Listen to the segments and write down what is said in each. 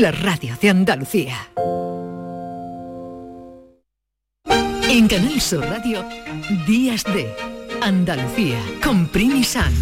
la radio de Andalucía. En Canal Sur Radio, Días de Andalucía, con Primi San.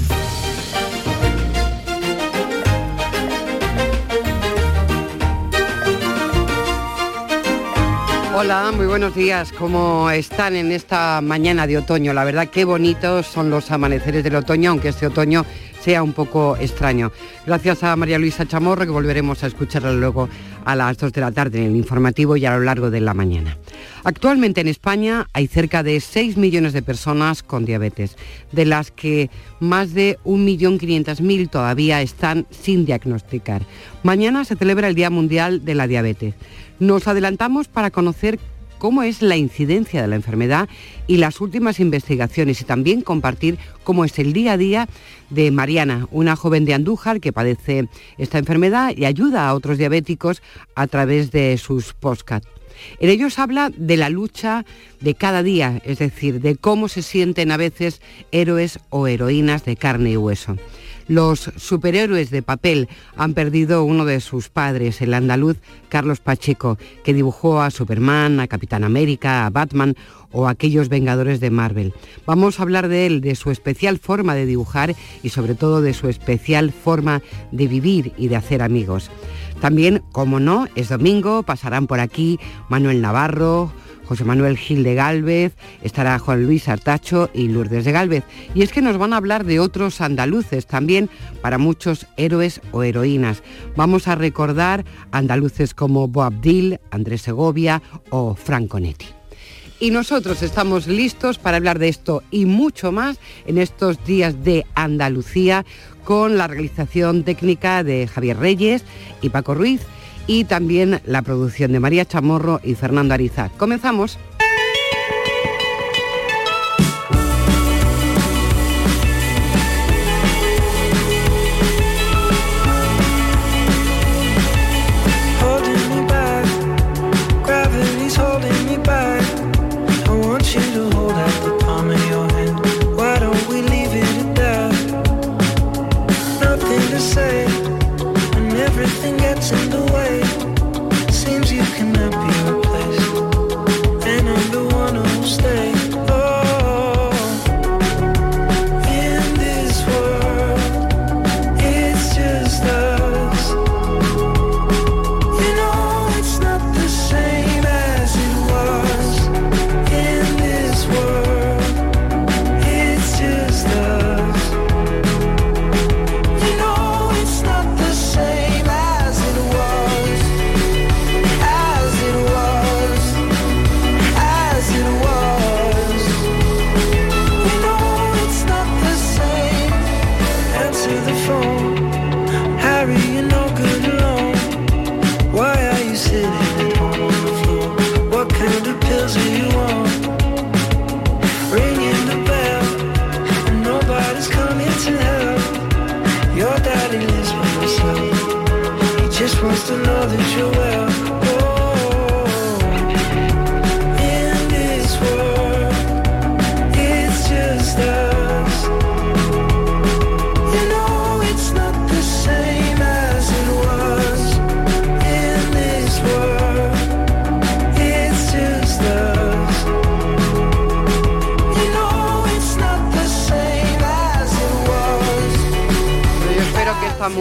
Hola, muy buenos días. ¿Cómo están en esta mañana de otoño? La verdad, qué bonitos son los amaneceres del otoño, aunque este otoño sea un poco extraño. Gracias a María Luisa Chamorro, que volveremos a escucharla luego a las 2 de la tarde en el informativo y a lo largo de la mañana. Actualmente en España hay cerca de 6 millones de personas con diabetes, de las que más de 1.500.000 todavía están sin diagnosticar. Mañana se celebra el Día Mundial de la Diabetes. Nos adelantamos para conocer cómo es la incidencia de la enfermedad y las últimas investigaciones y también compartir cómo es el día a día de Mariana, una joven de Andújar que padece esta enfermedad y ayuda a otros diabéticos a través de sus postcards. En ellos habla de la lucha de cada día, es decir, de cómo se sienten a veces héroes o heroínas de carne y hueso. Los superhéroes de papel han perdido uno de sus padres, el andaluz Carlos Pacheco, que dibujó a Superman, a Capitán América, a Batman o a aquellos Vengadores de Marvel. Vamos a hablar de él, de su especial forma de dibujar y sobre todo de su especial forma de vivir y de hacer amigos. También, como no, es domingo, pasarán por aquí Manuel Navarro, José Manuel Gil de Galvez, estará Juan Luis Artacho y Lourdes de Galvez. Y es que nos van a hablar de otros andaluces, también para muchos héroes o heroínas. Vamos a recordar andaluces como Boabdil, Andrés Segovia o Franconetti. Y nosotros estamos listos para hablar de esto y mucho más en estos días de Andalucía con la realización técnica de Javier Reyes y Paco Ruiz y también la producción de María Chamorro y Fernando Ariza. Comenzamos.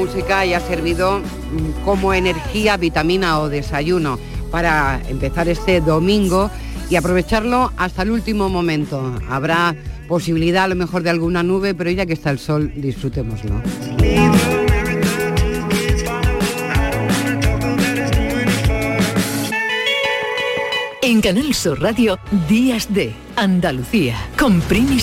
Música haya servido mm, como energía, vitamina o desayuno para empezar este domingo y aprovecharlo hasta el último momento. Habrá posibilidad a lo mejor de alguna nube, pero ya que está el sol, disfrutémoslo. En Canal Sur Radio, Días de Andalucía, con Primi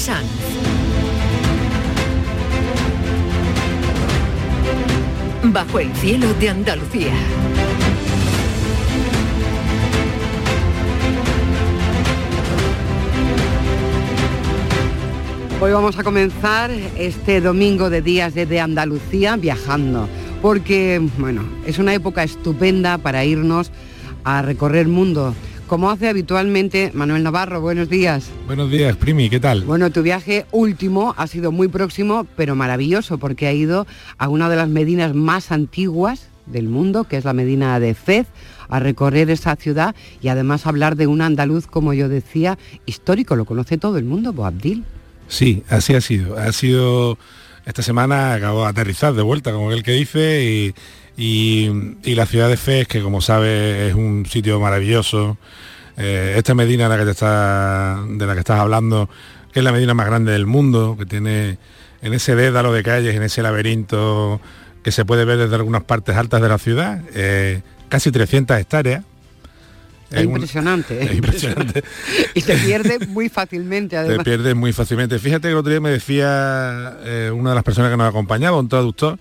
Bajo el cielo de Andalucía. Hoy vamos a comenzar este domingo de días de, Andalucía viajando, porque bueno, es una época estupenda para irnos a recorrer mundo como hace habitualmente Manuel Navarro. Buenos días. Buenos días, Primi, ¿qué tal? Bueno, tu viaje último ha sido muy próximo, pero maravilloso, porque ha ido a una de las medinas más antiguas del mundo, que es la Medina de Fez, a recorrer esa ciudad y además hablar de un andaluz, como yo decía, histórico, lo conoce todo el mundo, Boabdil. Sí, así ha sido. Ha sido esta semana acabo de aterrizar de vuelta, como el que dice, y, la ciudad de Fez, que como sabe es un sitio maravilloso. Eh, esta Medina la que te está, de la que estás hablando, que es la Medina más grande del mundo, que tiene en ese dédalo de calles, en ese laberinto que se puede ver desde algunas partes altas de la ciudad, eh, casi 300 hectáreas. Es, impresionante. Es impresionante. y te pierdes muy fácilmente, además. Te pierdes muy fácilmente. Fíjate que el otro día me decía eh, una de las personas que nos acompañaba, un traductor,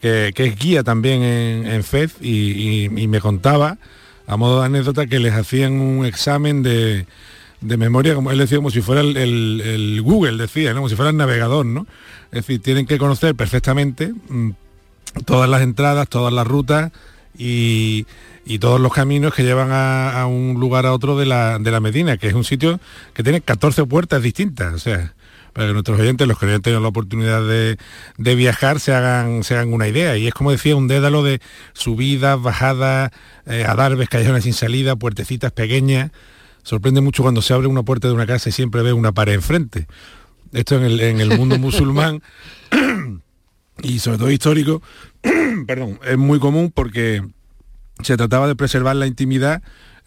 que, es guía también en, FED, y, me contaba, a modo de anécdota, que les hacían un examen de, memoria, como él decía, como si fuera el, Google, decía, como si fuera el navegador, ¿no? Es decir, tienen que conocer perfectamente mm, todas las entradas, todas las rutas y y todos los caminos que llevan a, un lugar a otro de la, de la, Medina, que es un sitio que tiene 14 puertas distintas. O sea, para que nuestros oyentes, los que no hayan tenido la oportunidad de, viajar, se hagan, se hagan una idea. Y es como decía, un dédalo de subidas, bajadas, eh, adarbes, callejones sin salida, puertecitas pequeñas. Sorprende mucho cuando se abre una puerta de una casa y siempre ve una pared enfrente. Esto en el, en el mundo musulmán y sobre todo histórico, perdón, es muy común porque se trataba de preservar la intimidad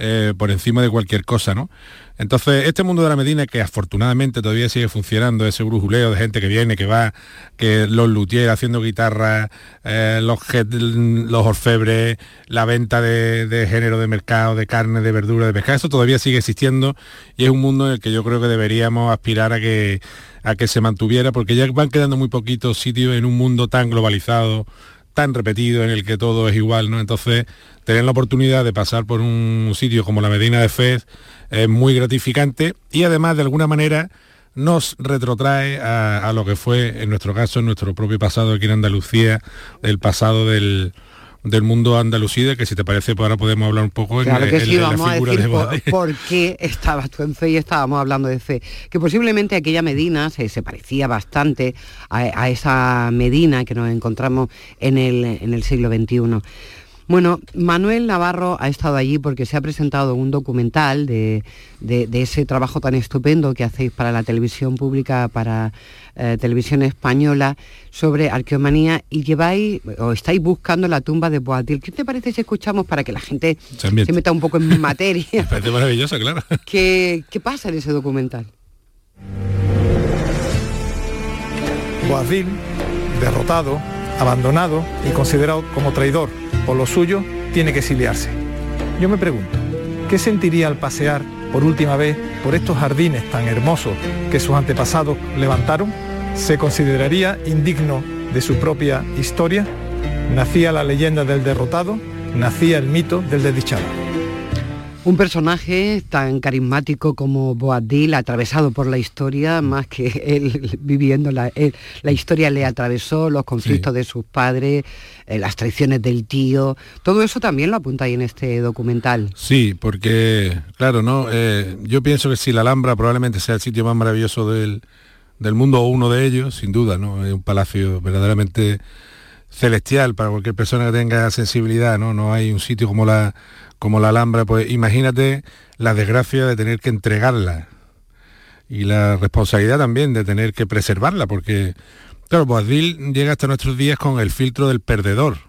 eh, por encima de cualquier cosa, ¿no? Entonces, este mundo de la Medina, que afortunadamente todavía sigue funcionando, ese brujuleo de gente que viene, que va, que los luthiers haciendo guitarra, eh, los, los orfebres, la venta de, género de mercado, de carne, de verdura, de pescado, eso todavía sigue existiendo y es un mundo en el que yo creo que deberíamos aspirar a que, a que se mantuviera, porque ya van quedando muy poquitos sitios en un mundo tan globalizado, tan repetido en el que todo es igual, ¿no? Entonces, tener la oportunidad de pasar por un sitio como la Medina de Fez es muy gratificante y además de alguna manera nos retrotrae a, lo que fue, en nuestro caso, en nuestro propio pasado aquí en Andalucía, el pasado del, del mundo andalucida, que si te parece, pues ahora podemos hablar un poco claro que sí, vamos a decir por, qué estabas tú en fe y estábamos hablando de fe. Que posiblemente aquella Medina se, se parecía bastante a, esa Medina que nos encontramos en el, en el siglo XXI. Bueno, Manuel Navarro ha estado allí porque se ha presentado un documental de, ese trabajo tan estupendo que hacéis para la televisión pública, para eh, televisión española, sobre arqueomanía y lleváis o estáis buscando la tumba de Boatil. ¿Qué te parece si escuchamos para que la gente se, meta un poco en materia? Me parece maravilloso, claro. ¿Qué, ¿Qué pasa en ese documental? Boadil, derrotado, abandonado y considerado como traidor por lo suyo, tiene que exiliarse. Yo me pregunto, ¿qué sentiría al pasear por última vez por estos jardines tan hermosos que sus antepasados levantaron? ¿Se consideraría indigno de su propia historia? ¿Nacía la leyenda del derrotado? ¿Nacía el mito del desdichado? Un personaje tan carismático como Boabdil, atravesado por la historia, más que él viviendo la, la historia le atravesó, los conflictos de sus padres, eh, las traiciones del tío, todo eso también lo apunta ahí en este documental. Sí, porque, claro, ¿no? Eh, yo pienso que si la Alhambra probablemente sea el sitio más maravilloso del, del mundo o uno de ellos, sin duda, ¿no? Es un palacio verdaderamente celestial para cualquier persona que tenga sensibilidad, ¿no? No hay un sitio como la como la Alhambra, pues imagínate la desgracia de tener que entregarla y la responsabilidad también de tener que preservarla, porque, claro, Boabdil llega hasta nuestros días con el filtro del perdedor.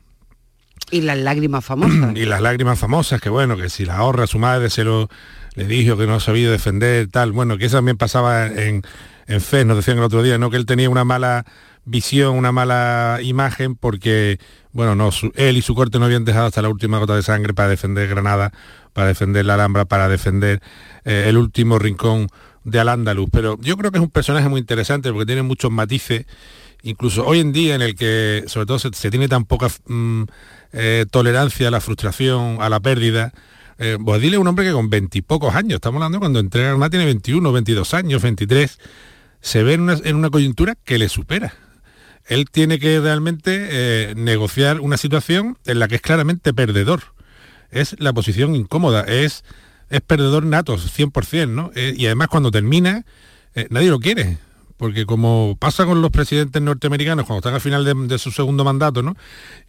Y las lágrimas famosas. y las lágrimas famosas, que bueno, que si la ahorra su madre se lo le dijo que no sabía defender, tal, bueno, que eso también pasaba en, en Fez, nos decían el otro día, ¿no? Que él tenía una mala visión, una mala imagen, porque bueno, no, él y su corte no habían dejado hasta la última gota de sangre para defender Granada, para defender la Alhambra, para defender eh, el último rincón de Al-Ándalus. Pero yo creo que es un personaje muy interesante porque tiene muchos matices, incluso hoy en día en el que sobre todo se, tiene tan poca mm, eh, tolerancia a la frustración, a la pérdida. Eh, Boadil es un hombre que con veintipocos años, estamos hablando cuando entrega Granada tiene 21, 22 años, 23, se ve en una coyuntura que le supera él tiene que realmente eh, negociar una situación en la que es claramente perdedor. Es la posición incómoda, es, es perdedor nato, 100%, ¿no? Eh, y además cuando termina, eh, nadie lo quiere, porque como pasa con los presidentes norteamericanos cuando están al final de, de su segundo mandato, ¿no?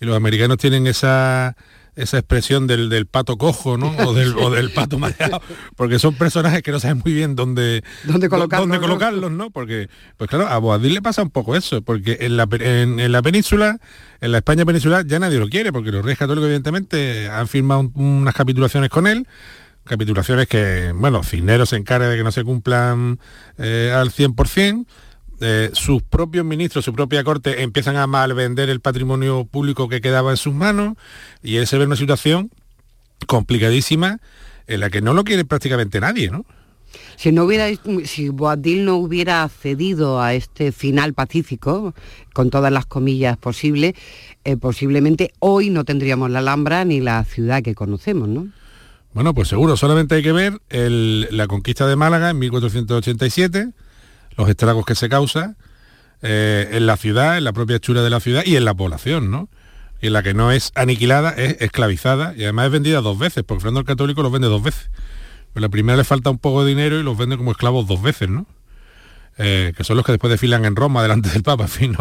Y los americanos tienen esa esa expresión del, pato cojo, ¿no? O del, pato mareado, porque son personajes que no saben muy bien dónde, ¿Dónde colocarlos, dónde colocarlos ¿no? Porque, pues claro, a Boadil le pasa un poco eso, porque en la, en, la península, en la España peninsular, ya nadie lo quiere, porque los reyes católicos, evidentemente, han firmado unas capitulaciones con él, capitulaciones que, bueno, Cisneros se encarga de que no se cumplan eh, al 100%, eh, sus propios ministros, su propia corte, empiezan a malvender el patrimonio público que quedaba en sus manos y él se ve en una situación complicadísima en la que no lo quiere prácticamente nadie, ¿no? Si no hubiera, si Boadil no hubiera accedido a este final pacífico, con todas las comillas posibles, eh, posiblemente hoy no tendríamos la Alhambra ni la ciudad que conocemos, ¿no? Bueno, pues seguro, solamente hay que ver la conquista de Málaga en 1487, los estragos que se causa eh, en la ciudad, en la propia hechura de la ciudad y en la población, ¿no? Y en la que no es aniquilada, es esclavizada y además es vendida dos veces, porque Fernando el Católico los vende dos veces. Pues la primera le falta un poco de dinero y los vende como esclavos dos veces, ¿no? Eh, que son los que después desfilan en Roma delante del Papa, en fin.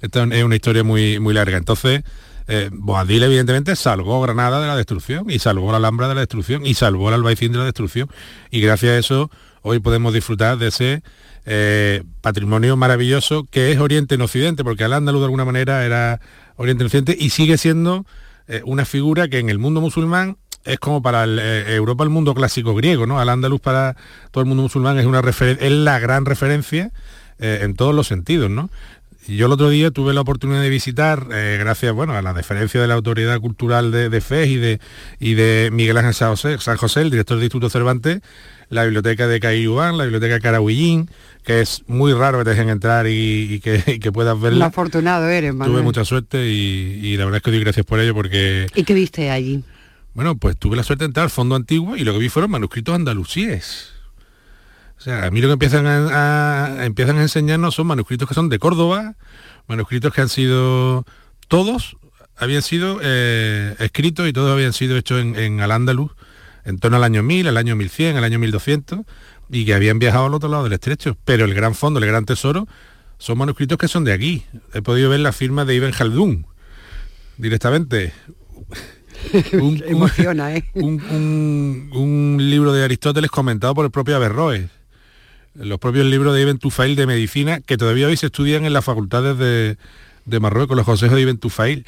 Esta es una historia muy, muy larga. Entonces, eh, Boadil evidentemente salvó Granada de la destrucción y salvó la Alhambra de la destrucción y salvó el Albaicín de la destrucción. Y gracias a eso hoy podemos disfrutar de ese eh, patrimonio maravilloso que es Oriente en Occidente, porque al andaluz de alguna manera era Oriente en Occidente y sigue siendo eh, una figura que en el mundo musulmán es como para eh, Europa el mundo clásico griego, ¿no? Al andaluz para todo el mundo musulmán es una es la gran referencia en todos los sentidos, ¿no? Yo el otro día tuve la oportunidad de visitar, gracias bueno, a la deferencia de la Autoridad Cultural de, de FES y de, y de Miguel Ángel San José, San José, el director del Instituto Cervantes, la biblioteca de Caiyuán, la biblioteca Carahuillín, que es muy raro que te dejen entrar y, que, puedas verla. Un afortunado eres, Manuel. Tuve mucha suerte y, la verdad es que doy gracias por ello porque... ¿Y qué viste allí? Bueno, pues tuve la suerte de entrar al fondo antiguo y lo que vi fueron manuscritos andalusíes. O sea, a mí lo que empiezan a, empiezan a enseñarnos son manuscritos que son de Córdoba, manuscritos que han sido todos habían sido eh, escritos y todos habían sido hechos en, en Al-Ándalus en torno al año 1000, al año 1100, al año 1200, y que habían viajado al otro lado del estrecho. Pero el gran fondo, el gran tesoro, son manuscritos que son de aquí. He podido ver la firma de Ibn Khaldun directamente. un, Emociona, ¿eh? Un, libro de Aristóteles comentado por el propio Averroes. Los propios libros de Ibn Tufail de medicina, que todavía hoy se estudian en las facultades de, Marruecos, los consejos de Ibn Tufail.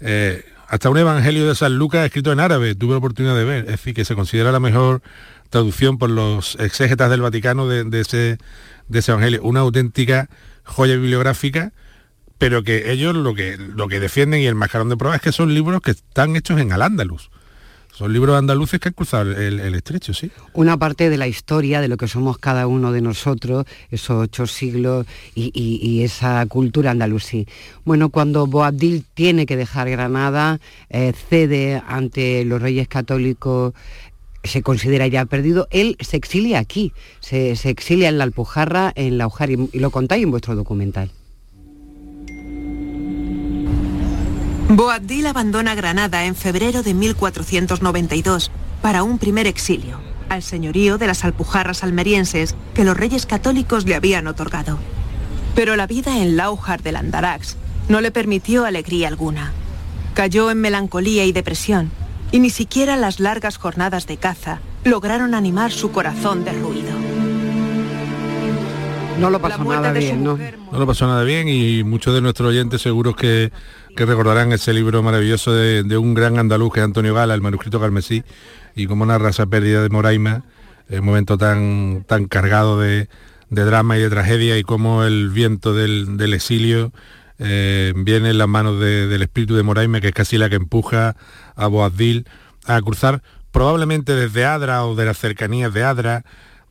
Eh, hasta un evangelio de San Lucas escrito en árabe, tuve la oportunidad de ver, es decir, que se considera la mejor traducción por los exégetas del Vaticano de, ese, de ese evangelio, una auténtica joya bibliográfica, pero que ellos lo que, lo que defienden y el mascarón de prueba es que son libros que están hechos en al-Ándalus. Son libros andaluces que han cruzado el, estrecho, sí. Una parte de la historia de lo que somos cada uno de nosotros, esos ocho siglos y, esa cultura andalusí. Bueno, cuando Boabdil tiene que dejar Granada, eh, cede ante los reyes católicos se considera ya perdido, él se exilia aquí, se, exilia en la Alpujarra, en la Ujar, y lo contáis en vuestro documental. Boabdil abandona Granada en febrero de 1492 para un primer exilio, al señorío de las alpujarras almerienses que los reyes católicos le habían otorgado. Pero la vida en Laujar del Andarax no le permitió alegría alguna. Cayó en melancolía y depresión, y ni siquiera las largas jornadas de caza lograron animar su corazón derruido. No lo pasó nada bien, ¿no? No lo pasó nada bien y muchos de nuestros oyentes seguros que que recordarán ese libro maravilloso de, un gran andaluz que es Antonio Gala, el manuscrito carmesí, y cómo narra esa pérdida de Moraima, un momento tan, tan cargado de, drama y de tragedia, y cómo el viento del, exilio eh, viene en las manos del espíritu de Moraima, que es casi la que empuja a Boabdil a cruzar probablemente desde Adra o de las cercanías de Adra,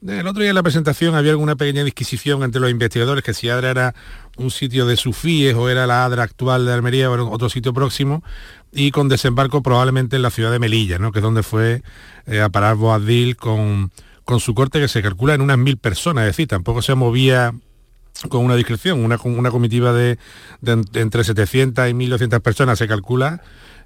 el otro día en la presentación había alguna pequeña disquisición entre los investigadores que si Adra era un sitio de sufíes o era la Adra actual de Almería o otro sitio próximo y con desembarco probablemente en la ciudad de Melilla, ¿no? que es donde fue eh, a parar Boadil con, con su corte que se calcula en unas mil personas, es decir, tampoco se movía con una discreción, una, una comitiva de, entre 700 y 1200 personas se calcula,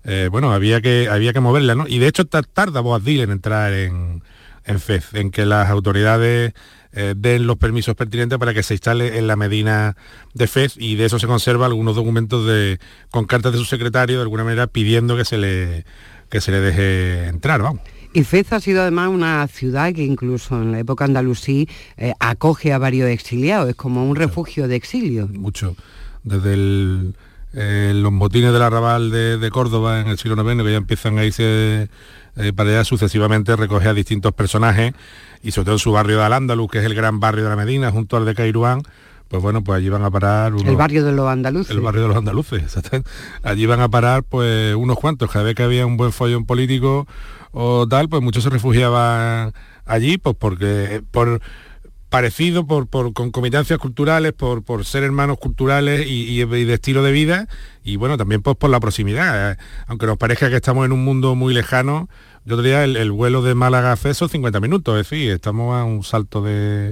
eh, bueno, había que, había que moverla, ¿no? Y de hecho tarda Boadil en entrar en, en FEZ, en que las autoridades eh, den los permisos pertinentes para que se instale en la Medina de Fez y de eso se conserva algunos documentos de, con cartas de su secretario, de alguna manera pidiendo que se le, que se le deje entrar, vamos. Y Fez ha sido además una ciudad que incluso en la época andalusí eh, acoge a varios exiliados, es como un refugio de exilio. Mucho. Desde eh, los motines del arrabal de, Córdoba en el siglo IX, que ya empiezan a irse para allá sucesivamente, recoge a distintos personajes y sobre todo en su barrio de Al-Ándalus, que es el gran barrio de la Medina, junto al de Cairuán, pues bueno, pues allí van a parar... el barrio de los andaluces. El barrio de los andaluces, exactamente. Allí van a parar pues unos cuantos, cada vez que había un buen follón político o tal, pues muchos se refugiaban allí, pues porque por parecido por, por concomitancias culturales, por, por ser hermanos culturales y, de estilo de vida, y bueno, también pues por la proximidad. Eh, aunque nos parezca que estamos en un mundo muy lejano, yo diría el, el vuelo de Málaga a Ceso 50 minutos, es decir, estamos a un salto de...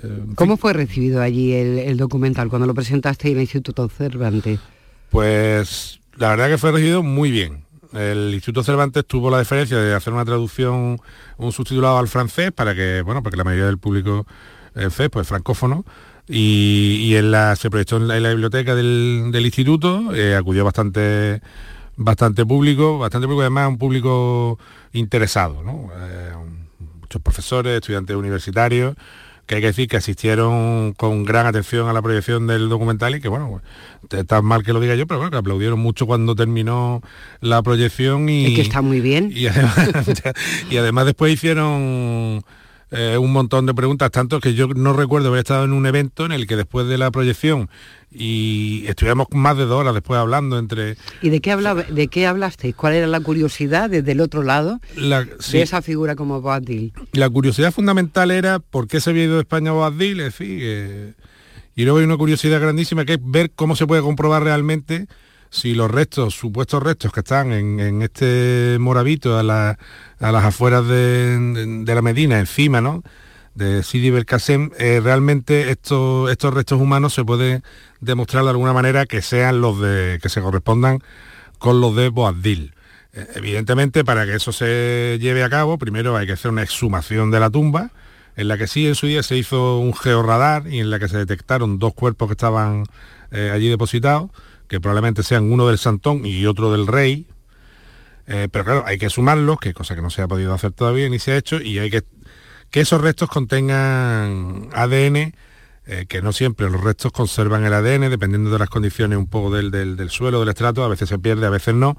Eh, ¿Cómo fue recibido allí el, documental cuando lo presentaste en el Instituto Cervantes? Pues la verdad que fue recibido muy bien. El Instituto Cervantes tuvo la diferencia de hacer una traducción, un subtitulado al francés para que, bueno, porque la mayoría del público en FES, pues francófono, y, en la, se proyectó en la, biblioteca del, instituto, eh, acudió bastante bastante público, bastante público, además un público interesado, eh, muchos profesores, estudiantes universitarios, que hay que decir que asistieron con gran atención a la proyección del documental y que bueno, pues, está mal que lo diga yo, pero bueno, que aplaudieron mucho cuando terminó la proyección y... que está muy bien. Y además, después hicieron... Eh, un montón de preguntas, tanto que yo no recuerdo haber estado en un evento en el que después de la proyección y estuvimos más de dos horas después hablando entre... ¿Y de qué, hablaba, de qué hablasteis? ¿Cuál era la curiosidad desde el otro lado de esa figura como Boabdil? La curiosidad fundamental era por qué se había ido de España Boabdil, es decir, eh, y luego hay una curiosidad grandísima que es ver cómo se puede comprobar realmente si los restos, supuestos restos que están en, este moravito a, las afueras de, de la Medina, encima, ¿no? de Sidi Belkacem, eh, realmente estos, estos restos humanos se puede demostrar de alguna manera que sean los de que se correspondan con los de Boabdil. Eh, evidentemente, para que eso se lleve a cabo, primero hay que hacer una exhumación de la tumba, en la que sí en su día se hizo un georradar y en la que se detectaron dos cuerpos que estaban eh, allí depositados, que probablemente sean uno del Santón y otro del Rey, pero claro, hay que sumarlos, que cosa que no se ha podido hacer todavía ni se ha hecho, y hay que que esos restos contengan ADN, eh, que no siempre los restos conservan el ADN, dependiendo de las condiciones un poco del, del, suelo, del estrato, a veces se pierde, a veces no,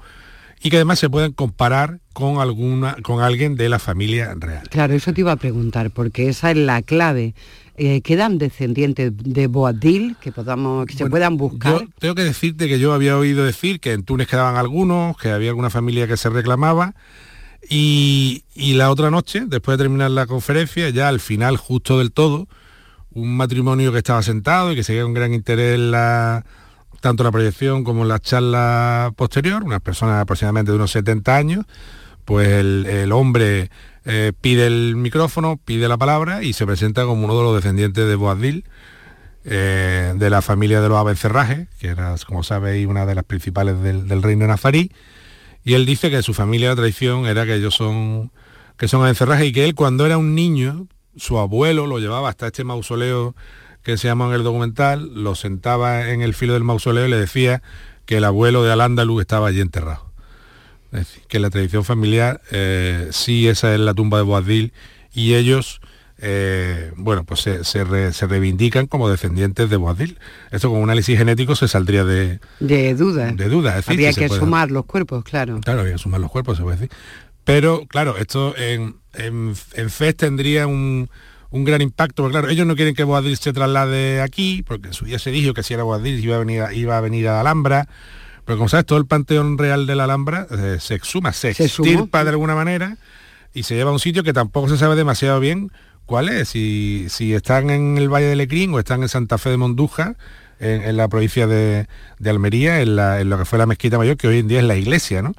y que además se pueden comparar con, alguna, con alguien de la familia real. Claro, eso te iba a preguntar, porque esa es la clave. Eh, ¿Quedan descendientes de Boadil que podamos que se puedan buscar? Yo tengo que decirte que yo había oído decir que en Túnez quedaban algunos, que había alguna familia que se reclamaba, y, la otra noche, después de terminar la conferencia, ya al final, justo del todo, un matrimonio que estaba sentado y que seguía con gran interés la, tanto la proyección como la charla posterior, unas personas aproximadamente de unos 70 años, pues el, hombre eh, pide el micrófono, pide la palabra y se presenta como uno de los descendientes de Boabdil, eh, de la familia de los Abencerrajes, que era, como sabéis, una de las principales del, reino nazarí, y él dice que su familia de traición era que ellos son que son encerrajes y que él cuando era un niño, su abuelo lo llevaba hasta este mausoleo que se llama en el documental, lo sentaba en el filo del mausoleo y le decía que el abuelo de Al-Ándalus estaba allí enterrado. Es decir, que la tradición familiar, eh, sí esa es la tumba de Boadil y ellos eh, bueno, pues se, reivindican como descendientes de Boadil. Esto con un análisis genético se saldría de... De duda. De duda. Es Habría que, sumar los cuerpos, claro. Claro, había que sumar los cuerpos, se puede decir. Pero, claro, esto en, en, FES tendría un, gran impacto, porque claro, ellos no quieren que Boadil se traslade aquí, porque en su día se dijo que si era Boadil iba a venir, iba a, venir a Alhambra, pero como sabes, todo el panteón real de la Alhambra eh, se exuma, se, se extirpa de alguna manera y se lleva a un sitio que tampoco se sabe demasiado bien cuál es, si, si están en el Valle de Lecrín o están en Santa Fe de Monduja, en, la provincia de, Almería, en, lo que fue la mezquita mayor, que hoy en día es la iglesia, ¿no?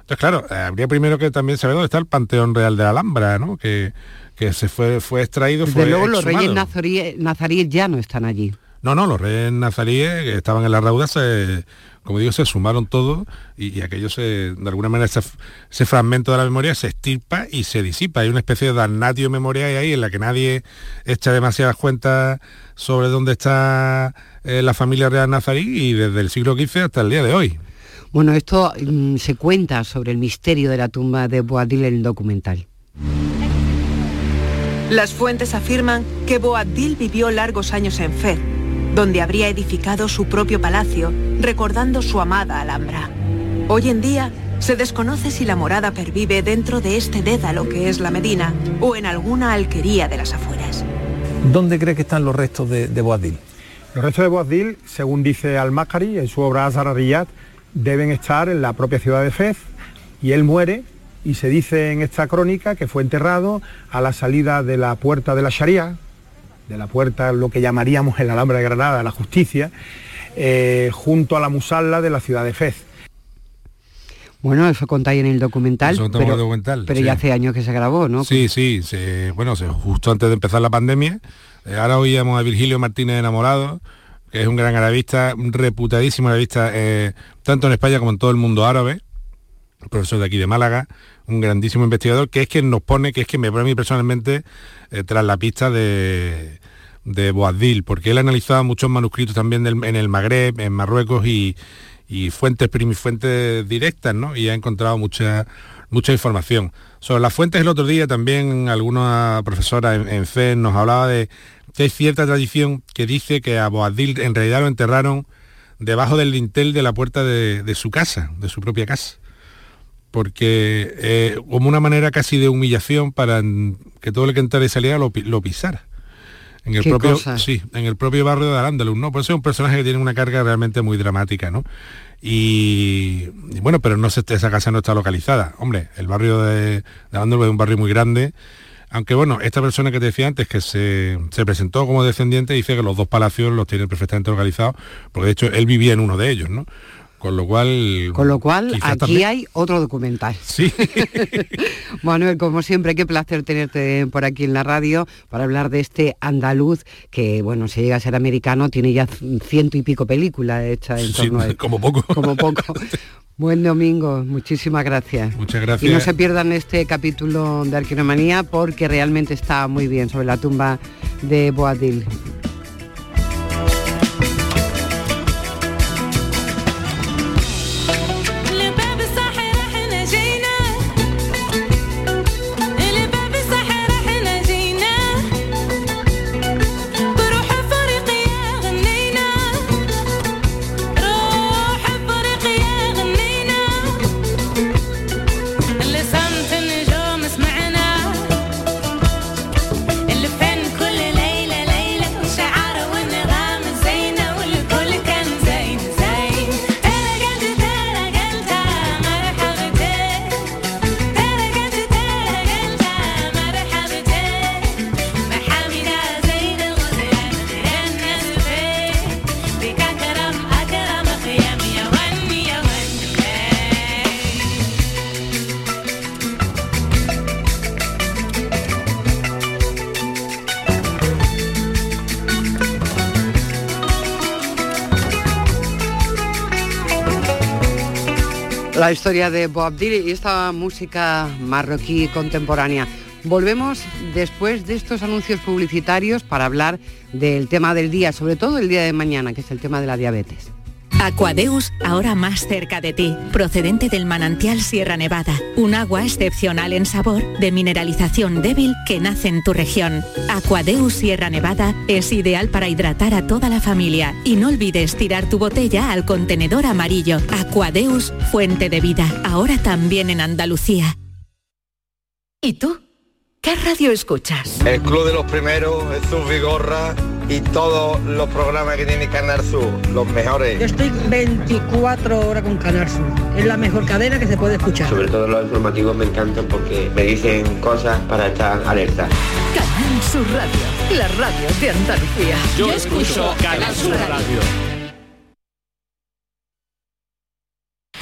Entonces, claro, eh, habría primero que también saber dónde está el Panteón Real de la Alhambra, ¿no? Que, que se fue, fue extraído, Desde luego los reyes nazaríes, nazaríes ya no están allí. No, no, los reyes nazaríes que estaban en la rauda se como digo, se sumaron todos y, aquello se, de alguna manera, ese, fragmento de la memoria se estirpa y se disipa. Hay una especie de damnatio memoria ahí en la que nadie echa demasiadas cuentas sobre dónde está eh, la familia real nazarí y desde el siglo XV hasta el día de hoy. Bueno, esto mm, se cuenta sobre el misterio de la tumba de Boadil en el documental. Las fuentes afirman que Boabdil vivió largos años en Fez, donde habría edificado su propio palacio, recordando su amada Alhambra. Hoy en día, se desconoce si la morada pervive dentro de este dédalo que es la Medina o en alguna alquería de las afueras. ¿Dónde cree que están los restos de, de Boabdil? Los restos de Boabdil, según dice Al-Makari en su obra Azar deben estar en la propia ciudad de Fez y él muere y se dice en esta crónica que fue enterrado a la salida de la puerta de la Sharia, de la puerta, lo que llamaríamos en la Alhambra de Granada, la justicia, eh, junto a la musalla de la ciudad de Fez. Bueno, eso contáis en el documental, pero, ya hace años que se grabó, ¿no? Sí, sí, bueno, justo antes de empezar la pandemia. Eh, ahora oíamos a Virgilio Martínez Enamorado, que es un gran arabista, un reputadísimo arabista, eh, tanto en España como en todo el mundo árabe, profesor de aquí de Málaga, un grandísimo investigador, que es quien nos pone, que es que me pone a mí personalmente eh, tras la pista de, de Boadil, porque él ha analizado muchos manuscritos también en el Magreb, en Marruecos y, fuentes fuentes directas, ¿no? Y ha encontrado mucha, mucha información. Sobre las fuentes el otro día también alguna profesora en, en nos hablaba de que hay cierta tradición que dice que a Boadil en realidad lo enterraron debajo del dintel de la puerta de su casa, de su propia casa porque eh, como una manera casi de humillación para que todo el que entrara y saliera lo, pisara. En el, propio, sí, en el propio barrio de Arándalus, ¿no? Por eso es un personaje que tiene una carga realmente muy dramática, ¿no? Y, bueno, pero no se, esa casa no está localizada. Hombre, el barrio de, de es un barrio muy grande, aunque bueno, esta persona que te decía antes, que se, se, presentó como descendiente, dice que los dos palacios los tiene perfectamente localizados, porque de hecho él vivía en uno de ellos, ¿no? Con lo cual... Con lo cual, aquí hay otro documental. Sí. Manuel, como siempre, qué placer tenerte por aquí en la radio para hablar de este andaluz que, bueno, si llega a ser americano, tiene ya ciento y pico películas hechas en torno a él. Como poco. Como poco. Buen domingo, muchísimas gracias. Muchas gracias. Y no se pierdan este capítulo de Arqueomanía porque realmente está muy bien sobre la tumba de Boadil. La historia de Bob y esta música marroquí contemporánea. Volvemos después de estos anuncios publicitarios para hablar del tema del día, sobre todo el día de mañana, que es el tema de la diabetes. Aquadeus, ahora más cerca de ti, procedente del manantial Sierra Nevada, un agua excepcional en sabor, de mineralización débil que nace en tu región. Aquadeus Sierra Nevada es ideal para hidratar a toda la familia y no olvides tirar tu botella al contenedor amarillo. Aquadeus, fuente de vida, ahora también en Andalucía. ¿Y tú? ¿Qué radio escuchas? El Club de los Primeros, Jesús Vigorra y todos los programas que tiene Canal Sur, los mejores. Yo estoy 24 horas con Canal Sur. Es la mejor cadena que se puede escuchar. Sobre todo los informativos me encantan porque me dicen cosas para estar alerta. Canal Sur Radio, la radio de Andalucía. Yo, escucho Canal Sur radio.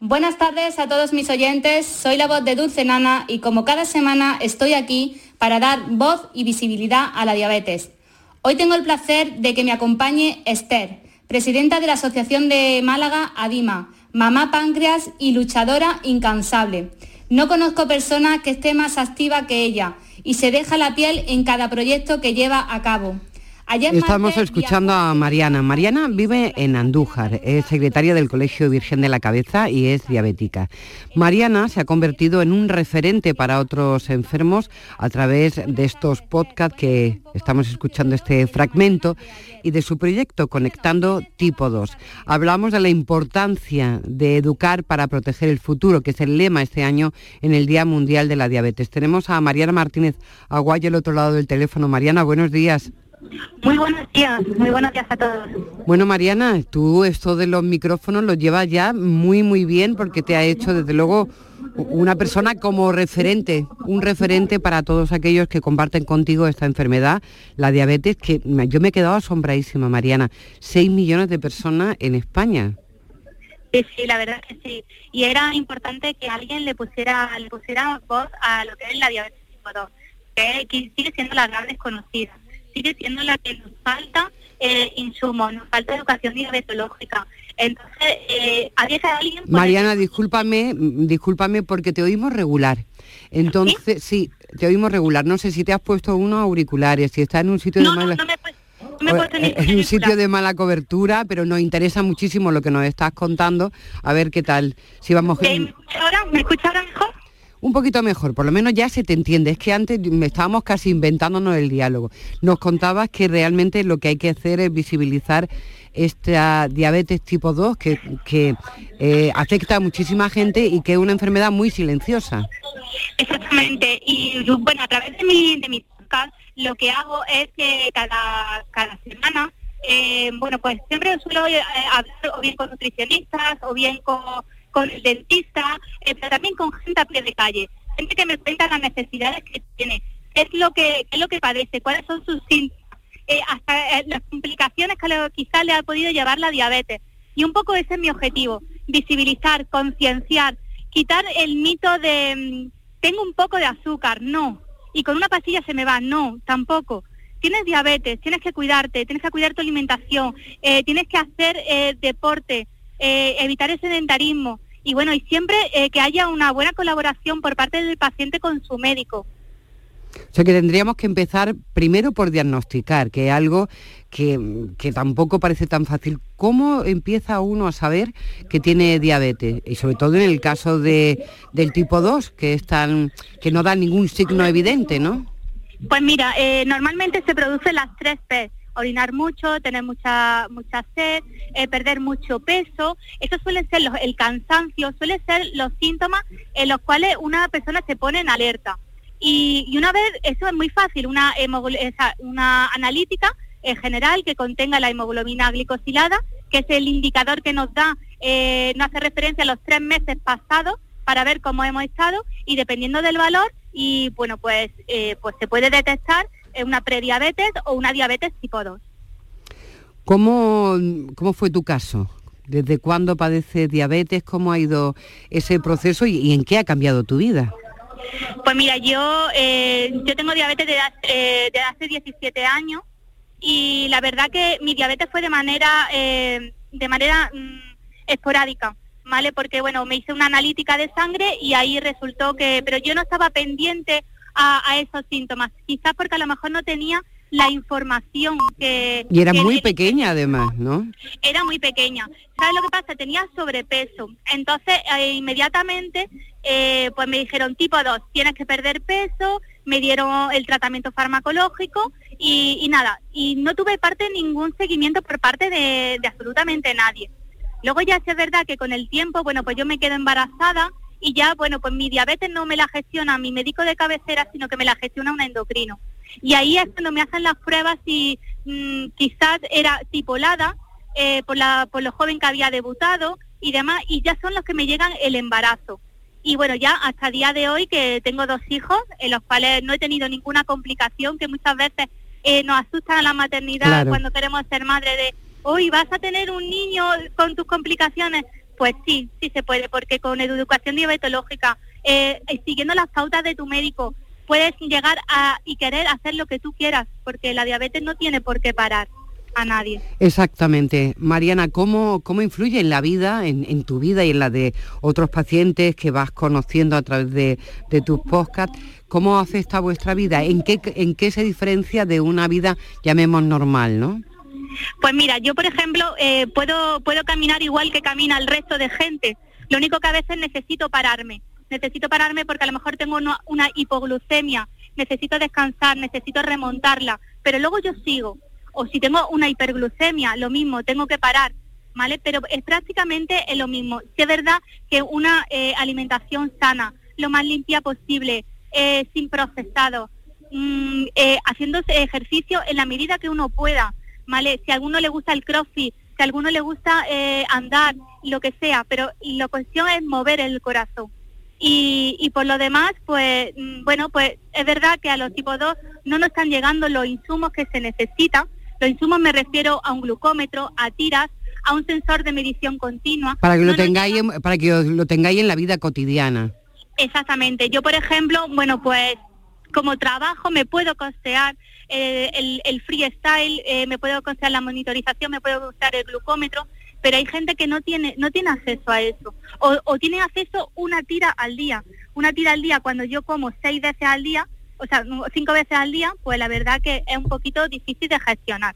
Buenas tardes a todos mis oyentes, soy la voz de Dulce Nana y como cada semana estoy aquí para dar voz y visibilidad a la diabetes. Hoy tengo el placer de que me acompañe Esther, presidenta de la Asociación de Málaga ADIMA, mamá páncreas y luchadora incansable. No conozco persona que esté más activa que ella y se deja la piel en cada proyecto que lleva a cabo. Estamos escuchando a Mariana. Mariana vive en Andújar, es secretaria del Colegio Virgen de la Cabeza y es diabética. Mariana se ha convertido en un referente para otros enfermos a través de estos podcasts que estamos escuchando este fragmento y de su proyecto Conectando Tipo 2. Hablamos de la importancia de educar para proteger el futuro, que es el lema este año en el Día Mundial de la Diabetes. Tenemos a Mariana Martínez Aguayo al otro lado del teléfono. Mariana, buenos días. Muy buenos días, muy buenos días a todos. Bueno, Mariana, tú esto de los micrófonos lo llevas ya muy, muy bien porque te ha hecho, desde luego, una persona como referente, un referente para todos aquellos que comparten contigo esta enfermedad, la diabetes, que yo me he quedado asombradísima, Mariana. Seis millones de personas en España. Sí, sí, la verdad que sí. Y era importante que alguien le pusiera, le pusiera voz a lo que es la diabetes tipo 2, que sigue siendo la gran desconocida sigue siendo la que nos falta eh, insumos, nos falta educación diabetológica. Entonces, eh, había que alguien... Mariana, discúlpame, discúlpame porque te oímos regular. Entonces, ¿Sí? te oímos regular. No sé si te has puesto unos auriculares, si está en un sitio de mala... en un sitio de mala cobertura, pero nos interesa muchísimo lo que nos estás contando. A ver qué tal. Si vamos. Eh, ahora, ¿Me escucha ahora mejor? Un poquito mejor, por lo menos ya se te entiende. Es que antes estábamos casi inventándonos el diálogo. Nos contabas que realmente lo que hay que hacer es visibilizar esta diabetes tipo 2 que, eh, afecta a muchísima gente y que es una enfermedad muy silenciosa. Exactamente. Y bueno, a través de mi, de mi podcast lo que hago es que cada, cada semana, eh, bueno, pues siempre suelo eh, hablar o bien con nutricionistas o bien con con el dentista, eh, pero también con gente a pie de calle, gente que me cuenta las necesidades que tiene, qué es lo que, es lo que padece, cuáles son sus síntomas, eh, hasta eh, las complicaciones que quizás le ha podido llevar la diabetes. Y un poco ese es mi objetivo, visibilizar, concienciar, quitar el mito de mm, tengo un poco de azúcar, no, y con una pastilla se me va, no, tampoco. Tienes diabetes, tienes que cuidarte, tienes que cuidar tu alimentación, tienes que hacer deporte, evitar el sedentarismo y bueno, y siempre eh, que haya una buena colaboración por parte del paciente con su médico. O sea que tendríamos que empezar primero por diagnosticar, que es algo que, tampoco parece tan fácil. ¿Cómo empieza uno a saber que tiene diabetes? Y sobre todo en el caso de, del tipo 2, que, es tan, que no da ningún signo evidente, ¿no? Pues mira, eh, normalmente se producen las tres P, orinar mucho, tener mucha mucha sed, eh, perder mucho peso. Eso suele ser el cansancio, suele ser los síntomas en los cuales una persona se pone en alerta. Y, una vez, eso es muy fácil, una, una analítica en general que contenga la hemoglobina glicosilada, que es el indicador que nos da, eh, nos hace referencia a los tres meses pasados para ver cómo hemos estado y dependiendo del valor y bueno pues eh, pues se puede detectar una prediabetes o una diabetes tipo 2. ¿Cómo, cómo fue tu caso? ¿Desde cuándo padece diabetes? ¿Cómo ha ido ese proceso y, en qué ha cambiado tu vida? Pues mira, yo, eh, yo tengo diabetes desde hace, de hace 17 años y la verdad que mi diabetes fue de manera, eh, de manera mm, esporádica. ¿Vale? Porque bueno, me hice una analítica de sangre y ahí resultó que, pero yo no estaba pendiente a, esos síntomas, quizás porque a lo mejor no tenía la información que... Y era muy pequeña además, ¿no? Era muy pequeña. ¿Sabes lo que pasa? Tenía sobrepeso. Entonces, eh, inmediatamente, eh, pues me dijeron tipo 2, tienes que perder peso, me dieron el tratamiento farmacológico y, nada, y no tuve parte ningún seguimiento por parte de, de absolutamente nadie. Luego ya sí es verdad que con el tiempo, bueno, pues yo me quedo embarazada y ya, bueno, pues mi diabetes no me la gestiona mi médico de cabecera, sino que me la gestiona un endocrino. Y ahí es cuando me hacen las pruebas y mm, quizás era tipolada eh, por, la, por lo joven que había debutado y demás, y ya son los que me llegan el embarazo. Y bueno, ya hasta el día de hoy que tengo dos hijos, en los cuales no he tenido ninguna complicación, que muchas veces eh, nos asustan a la maternidad cuando queremos ser madre de, hoy vas a tener un niño con tus complicaciones. Pues sí, sí se puede, porque con educación diabetológica, eh, siguiendo las pautas de tu médico, puedes llegar a y querer hacer lo que tú quieras, porque la diabetes no tiene por qué parar a nadie. Exactamente. Mariana, ¿cómo, cómo influye en la vida, en, tu vida y en la de otros pacientes que vas conociendo a través de, de tus podcasts? ¿Cómo afecta vuestra vida? ¿En qué, ¿En qué se diferencia de una vida, llamemos normal, no? Pues mira, yo por ejemplo eh, puedo, puedo caminar igual que camina el resto de gente. Lo único que a veces necesito pararme. Necesito pararme porque a lo mejor tengo una, hipoglucemia, necesito descansar, necesito remontarla, pero luego yo sigo. O si tengo una hiperglucemia, lo mismo, tengo que parar. ¿Vale? Pero es prácticamente lo mismo. Si es verdad que una eh, alimentación sana, lo más limpia posible, eh, sin procesado, mm, haciendo ejercicio en la medida que uno pueda, si a alguno le gusta el crossfit, si a alguno le gusta eh, andar, lo que sea, pero la cuestión es mover el corazón. Y, por lo demás, pues mm, bueno, pues es verdad que a los tipos 2 no nos están llegando los insumos que se necesitan. Los insumos me refiero a un glucómetro, a tiras, a un sensor de medición continua. Para que lo tengáis, para que lo tengáis en la vida cotidiana. Exactamente. Yo, por ejemplo, bueno, pues como trabajo me puedo costear eh, el, freestyle, eh, me puedo costear la monitorización, me puedo costear el glucómetro, pero hay gente que no tiene, no tiene acceso a eso. O, o tiene acceso una tira al día. Una tira al día cuando yo como seis veces al día, o sea, cinco veces al día, pues la verdad que es un poquito difícil de gestionar.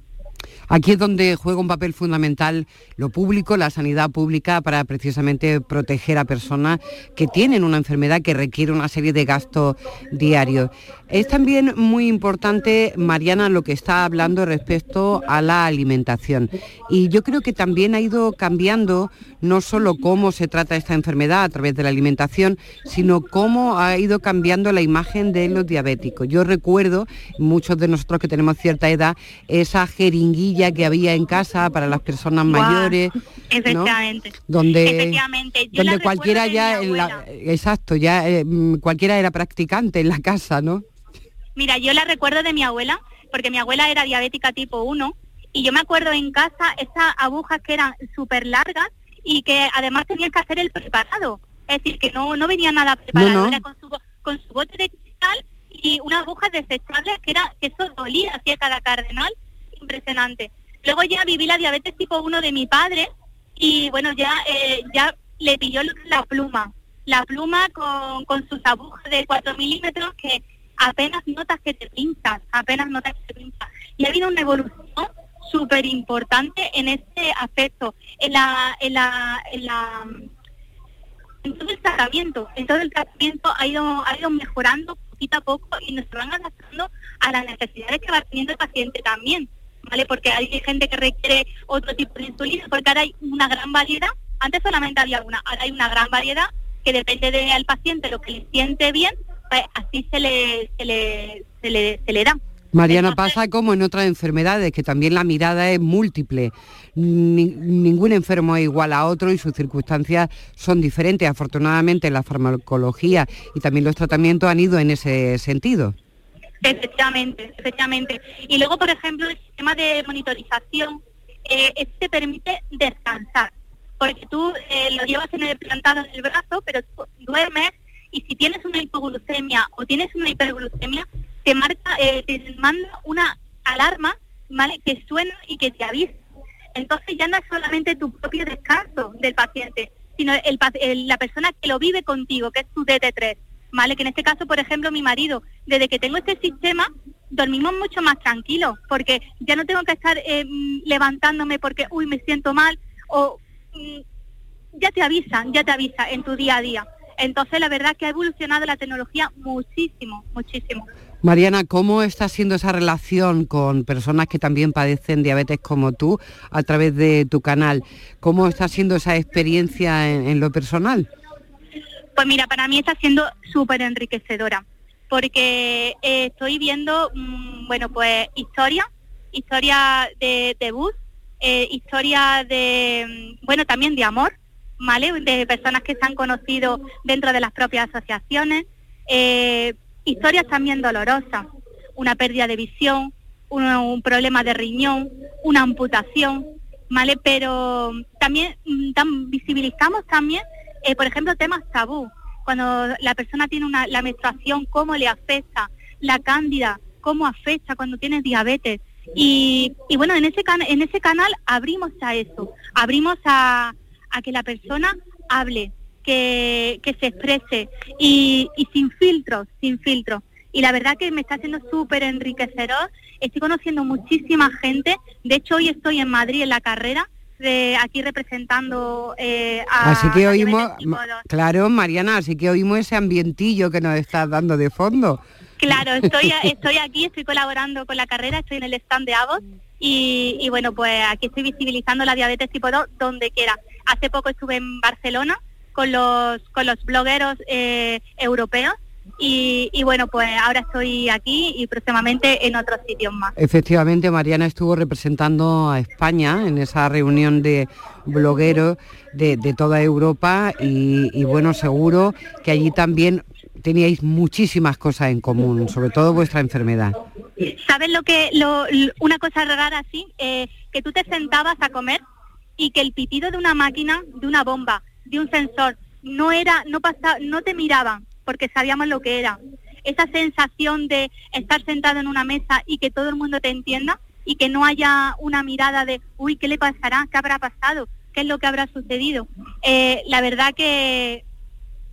Aquí es donde juega un papel fundamental lo público, la sanidad pública, para precisamente proteger a personas que tienen una enfermedad que requiere una serie de gastos diarios. Es también muy importante, Mariana, lo que está hablando respecto a la alimentación. Y yo creo que también ha ido cambiando no solo cómo se trata esta enfermedad a través de la alimentación, sino cómo ha ido cambiando la imagen de los diabéticos. Yo recuerdo, muchos de nosotros que tenemos cierta edad, esa jeringuilla que había en casa para las personas mayores. Efectivamente. Donde, donde cualquiera ya, exacto, ya eh, mm, cualquiera era practicante en la casa, ¿no? Mira, yo la recuerdo de mi abuela, porque mi abuela era diabética tipo 1, y yo me acuerdo en casa esas agujas que eran súper largas y que además tenían que hacer el preparado. Es decir, que no, no venía nada preparado, era con su, con su bote de cristal y unas agujas desechables que era que eso dolía hacia cada cardenal, impresionante. Luego ya viví la diabetes tipo 1 de mi padre y bueno, ya, eh, ya le pilló la pluma, la pluma con, con sus agujas de 4 milímetros que apenas notas que te pintas, apenas notas que te pintas. Y ha habido una evolución súper importante en este aspecto, en la, en la, en la en todo el tratamiento, en todo el tratamiento ha ido, ha ido mejorando poquito a poco y nos van adaptando a las necesidades que va teniendo el paciente también, ¿vale? Porque hay gente que requiere otro tipo de insulina, porque ahora hay una gran variedad, antes solamente había una, ahora hay una gran variedad que depende del paciente lo que le siente bien pues, así se le, se le, se le, se le da. Mariana, pasa como en otras enfermedades, que también la mirada es múltiple. ningún enfermo es igual a otro y sus circunstancias son diferentes. Afortunadamente la farmacología y también los tratamientos han ido en ese sentido. Efectivamente, efectivamente. Y luego, por ejemplo, el sistema de monitorización, eh, este permite descansar. porque tú eh, lo llevas en el plantado en el brazo, pero tú duermes y si tienes una hipoglucemia o tienes una hiperglucemia, te marca, eh, te manda una alarma, ¿vale? Que suena y que te avisa. Entonces ya no es solamente tu propio descanso del paciente, sino el, la persona que lo vive contigo, que es tu DT3, ¿vale? Que en este caso, por ejemplo, mi marido, desde que tengo este sistema, dormimos mucho más tranquilos, porque ya no tengo que estar eh, mm, levantándome porque, uy, me siento mal, o mm, ya te avisan, ya te avisa en tu día a día. Entonces, la verdad que ha evolucionado la tecnología muchísimo, muchísimo. Mariana, ¿cómo está siendo esa relación con personas que también padecen diabetes como tú a través de tu canal? ¿Cómo está siendo esa experiencia en, lo personal? Pues mira, para mí está siendo súper enriquecedora, porque eh, estoy viendo, mm, bueno, pues historia, historia de, de bus, eh, historia de, mm, bueno, también de amor, ¿vale? De personas que se han conocido dentro de las propias asociaciones. Eh, historias también dolorosas, una pérdida de visión, un, problema de riñón, una amputación, ¿vale? Pero también mm, visibilizamos también, eh, por ejemplo, temas tabú. Cuando la persona tiene una, la menstruación, cómo le afecta, la cándida, cómo afecta cuando tienes diabetes. Y, bueno, en ese, en ese canal abrimos a eso, abrimos a, a que la persona hable, que, se exprese y, sin filtros, sin filtros. Y la verdad que me está haciendo súper enriquecedor. Estoy conociendo muchísima gente. De hecho, hoy estoy en Madrid en la carrera, de aquí representando eh, a... Así que oímos, claro, Mariana, así que oímos ese ambientillo que nos estás dando de fondo. Claro, estoy, estoy aquí, estoy colaborando con la carrera, estoy en el stand de Avos y, y bueno, pues aquí estoy visibilizando la diabetes tipo 2 donde quiera. Hace poco estuve en Barcelona con los, con los blogueros eh, europeos y, bueno, pues ahora estoy aquí y próximamente en otros sitios más. Efectivamente, Mariana estuvo representando a España en esa reunión de blogueros de, toda Europa y, bueno, seguro que allí también teníais muchísimas cosas en común, sobre todo vuestra enfermedad. ¿Sabes lo que, lo, una cosa rara así? Eh, que tú te sentabas a comer y que el pitido de una máquina, de una bomba, de un sensor, no era, no pasaba, no te miraban porque sabíamos lo que era. Esa sensación de estar sentado en una mesa y que todo el mundo te entienda y que no haya una mirada de, uy, ¿qué le pasará? ¿Qué habrá pasado? ¿Qué es lo que habrá sucedido? Eh, la verdad que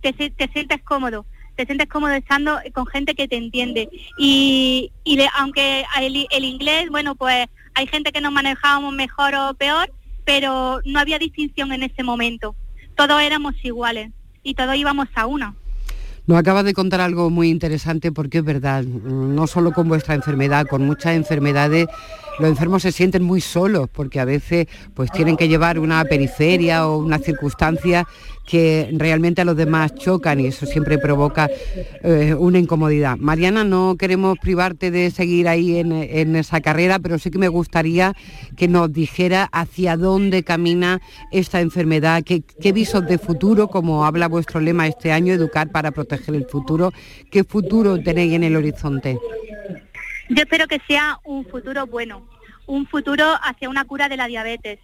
te, te sientes cómodo, te sientes cómodo estando con gente que te entiende. Y, y aunque el, inglés, bueno, pues hay gente que nos manejábamos mejor o peor, pero no había distinción en ese momento. Todos éramos iguales y todos íbamos a una. Nos acabas de contar algo muy interesante porque es verdad, no solo con vuestra enfermedad, con muchas enfermedades los enfermos se sienten muy solos porque a veces pues tienen que llevar una periferia o una circunstancia que realmente a los demás chocan y eso siempre provoca eh, una incomodidad. Mariana, no queremos privarte de seguir ahí en, esa carrera, pero sí que me gustaría que nos dijera hacia dónde camina esta enfermedad, qué, qué visos de futuro, como habla vuestro lema este año, educar para proteger el futuro, qué futuro tenéis en el horizonte. Yo espero que sea un futuro bueno, un futuro hacia una cura de la diabetes,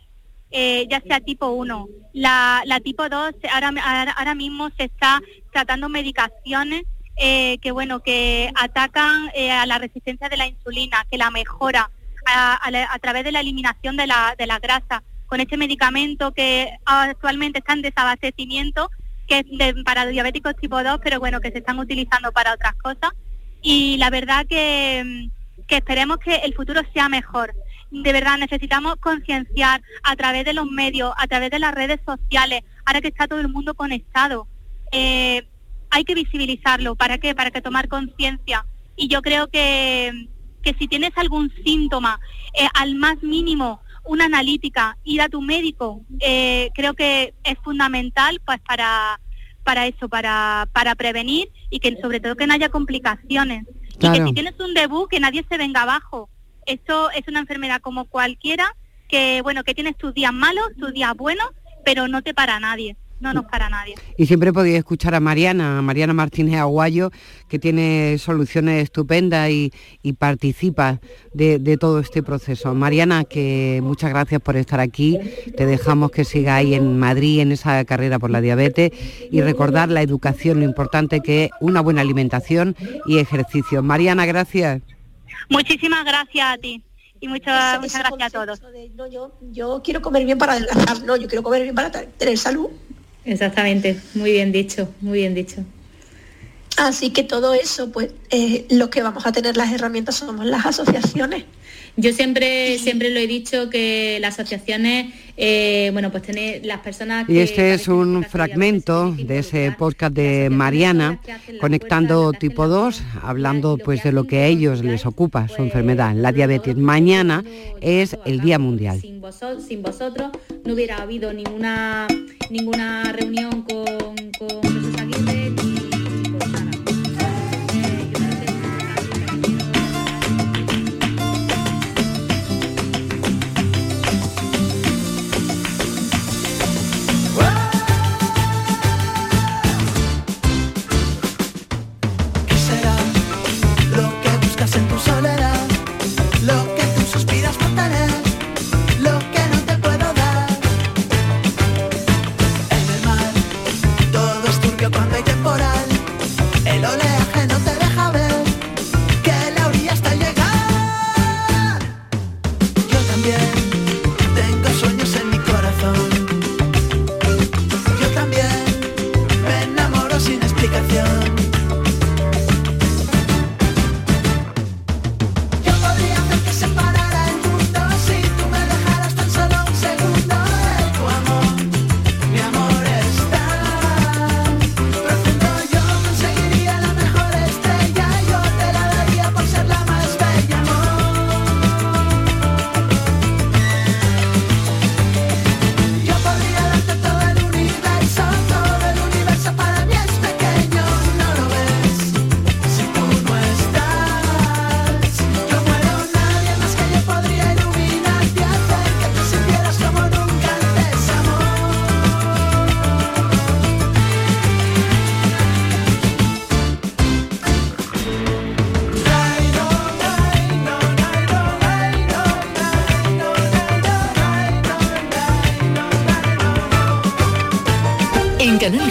eh, ya sea tipo 1. La, tipo 2 ahora, ahora mismo se está tratando medicaciones eh, que bueno que atacan eh, a la resistencia de la insulina, que la mejora a, través de la eliminación de la, de la grasa. Con este medicamento que actualmente está en desabastecimiento, que es para diabéticos tipo 2, pero bueno, que se están utilizando para otras cosas. Y la verdad que que esperemos que el futuro sea mejor. De verdad, necesitamos concienciar a través de los medios, a través de las redes sociales, ahora que está todo el mundo conectado. Eh, hay que visibilizarlo. ¿Para qué? Para que tomar conciencia. Y yo creo que, que si tienes algún síntoma, eh, al más mínimo, una analítica, ir a tu médico, eh, creo que es fundamental pues para, para eso, para, para prevenir y que sobre todo que no haya complicaciones. Y que si tienes un debut, que nadie se venga abajo. Esto es una enfermedad como cualquiera, que bueno, que tienes tus días malos, tus días buenos, pero no te para nadie. No nos para nadie. Y siempre podéis escuchar a Mariana, a Mariana Martínez Aguayo, que tiene soluciones estupendas y, participa de, todo este proceso. Mariana, que muchas gracias por estar aquí. Te dejamos que sigáis en Madrid en esa carrera por la diabetes y recordar la educación, lo importante que es una buena alimentación y ejercicio. Mariana, gracias. Muchísimas gracias a ti y muchas, muchas gracias a todos. yo, yo quiero comer bien para adelgazar, no, yo quiero comer bien para tener salud Exactamente, muy bien dicho, muy bien dicho. Así que todo eso, pues eh, lo que vamos a tener las herramientas somos las asociaciones. Yo siempre, siempre lo he dicho que las asociaciones, eh, bueno, pues tener las personas Y este es un fragmento de ese podcast de Mariana, conectando tipo 2, hablando pues de lo que a ellos les ocupa, su enfermedad, la diabetes. Mañana es el Día Mundial. Sin vosotros, sin vosotros no hubiera habido ninguna, ninguna reunión con, con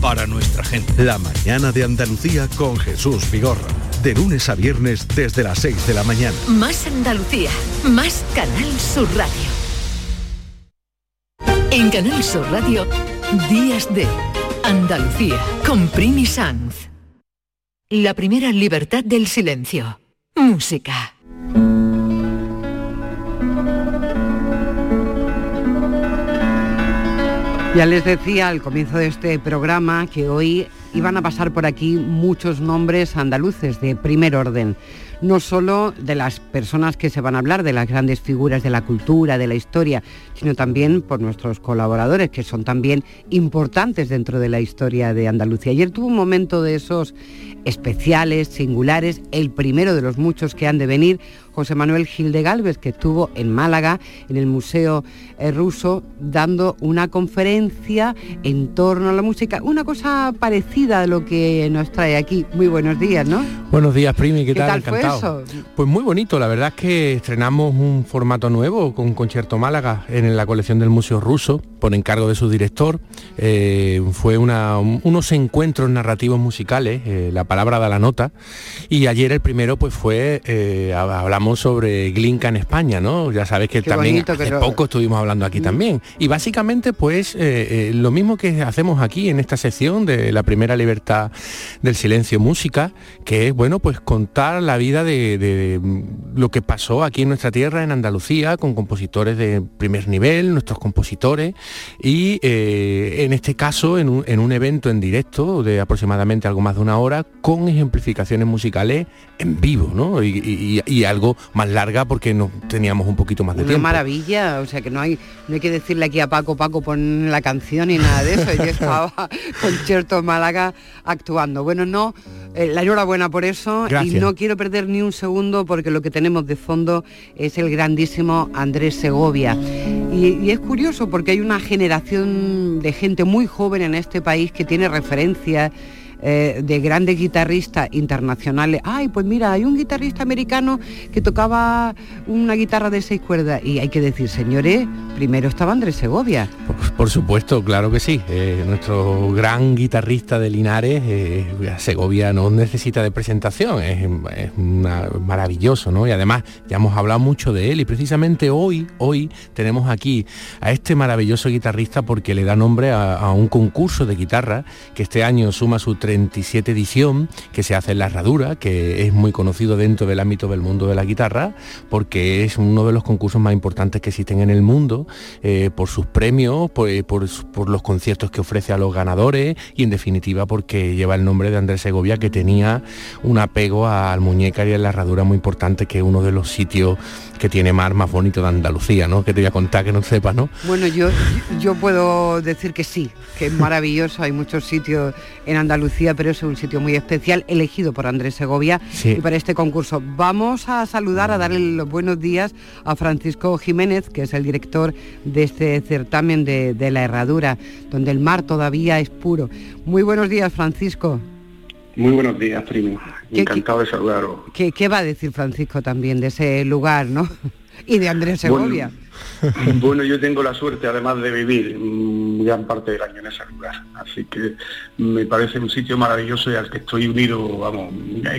para nuestra gente. La mañana de Andalucía con Jesús Vigorra. De lunes a viernes desde las 6 de la mañana. Más Andalucía, más Canal Sur Radio. En Canal Sur Radio, Días de Andalucía con Primi Sanz. La primera libertad del silencio. Música. Ya les decía al comienzo de este programa que hoy y van a pasar por aquí muchos nombres andaluces de primer orden no solo de las personas que se van a hablar, de las grandes figuras de la cultura, de la historia, sino también por nuestros colaboradores, que son también importantes dentro de la historia de Andalucía. Ayer tuvo un momento de esos especiales, singulares, el primero de los muchos que han de venir, José Manuel Gil de Galvez, que estuvo en Málaga, en el Museo eh, Ruso, dando una conferencia en torno a la música, una cosa parecida a lo que nos trae aquí. Muy buenos días, ¿no? Buenos días, Primi, ¿qué, ¿Qué tal? Fue eso? Pues muy bonito, la verdad es que estrenamos un formato nuevo con Concierto Málaga en la colección del Museo Ruso, por encargo de su director. Eh, fue una, unos encuentros narrativos musicales, eh, la palabra da la nota, y ayer el primero pues fue, hablamos sobre Glinka en España, ¿no? Ya sabes que también hace poco estuvimos hablando aquí mm. también. Y básicamente, pues, eh, eh, lo mismo que hacemos aquí en esta sección de la primera libertad del silencio música, que es, bueno, pues contar la vida de, lo que pasó aquí en nuestra tierra, en Andalucía, con compositores de primer nivel, nuestros compositores, y eh, en este caso, en un, evento en directo de aproximadamente algo más de una hora, con ejemplificaciones musicales en vivo, ¿no? y algo más larga porque no teníamos un poquito más de Una tiempo. maravilla, o sea que no hay, no hay que decirle aquí a Paco, Paco, pon la canción y nada de eso. Yo estaba con Cherto Málaga actuando. Bueno, no, eh, la enhorabuena por eso y no quiero perder ni un segundo porque lo que tenemos de fondo es el grandísimo Andrés Segovia. Y, y es curioso porque hay una generación de gente muy joven en este país que tiene referencias eh, de grandes guitarristas internacionales. Ay, pues mira, hay un guitarrista americano que tocaba una guitarra de seis cuerdas. Y hay que decir, señores, primero estaba Andrés Segovia. Por, supuesto, claro que sí. Eh, nuestro gran guitarrista de Linares, eh, Segovia no necesita de presentación, es, maravilloso, ¿no? Y además ya hemos hablado mucho de él y precisamente hoy, hoy tenemos aquí a este maravilloso guitarrista porque le da nombre a, a un concurso de guitarra que este año suma su 37 edición que se hace en la Herradura, que es muy conocido dentro del ámbito del mundo de la guitarra, porque es uno de los concursos más importantes que existen en el mundo, eh, por sus premios, por, por, los conciertos que ofrece a los ganadores y en definitiva porque lleva el nombre de Andrés Segovia, que tenía un apego al muñeca y a la Herradura muy importante, que es uno de los sitios que tiene mar más bonito de Andalucía, ¿no? Que te voy a contar que no sepas, ¿no? Bueno, yo, yo puedo decir que sí, que es maravilloso, hay muchos sitios en Andalucía, pero es un sitio muy especial, elegido por Andrés Segovia y para este concurso. Vamos a saludar, a darle los buenos días a Francisco Jiménez, que es el director de este certamen de, de la herradura, donde el mar todavía es puro. Muy buenos días, Francisco. Muy buenos días, primo. Encantado de saludaros. ¿qué, ¿Qué va a decir Francisco también de ese lugar, no? y de Andrés Segovia. Bueno, yo tengo la suerte además de vivir gran parte del año en ese lugar, así que me parece un sitio maravilloso y al que estoy unido,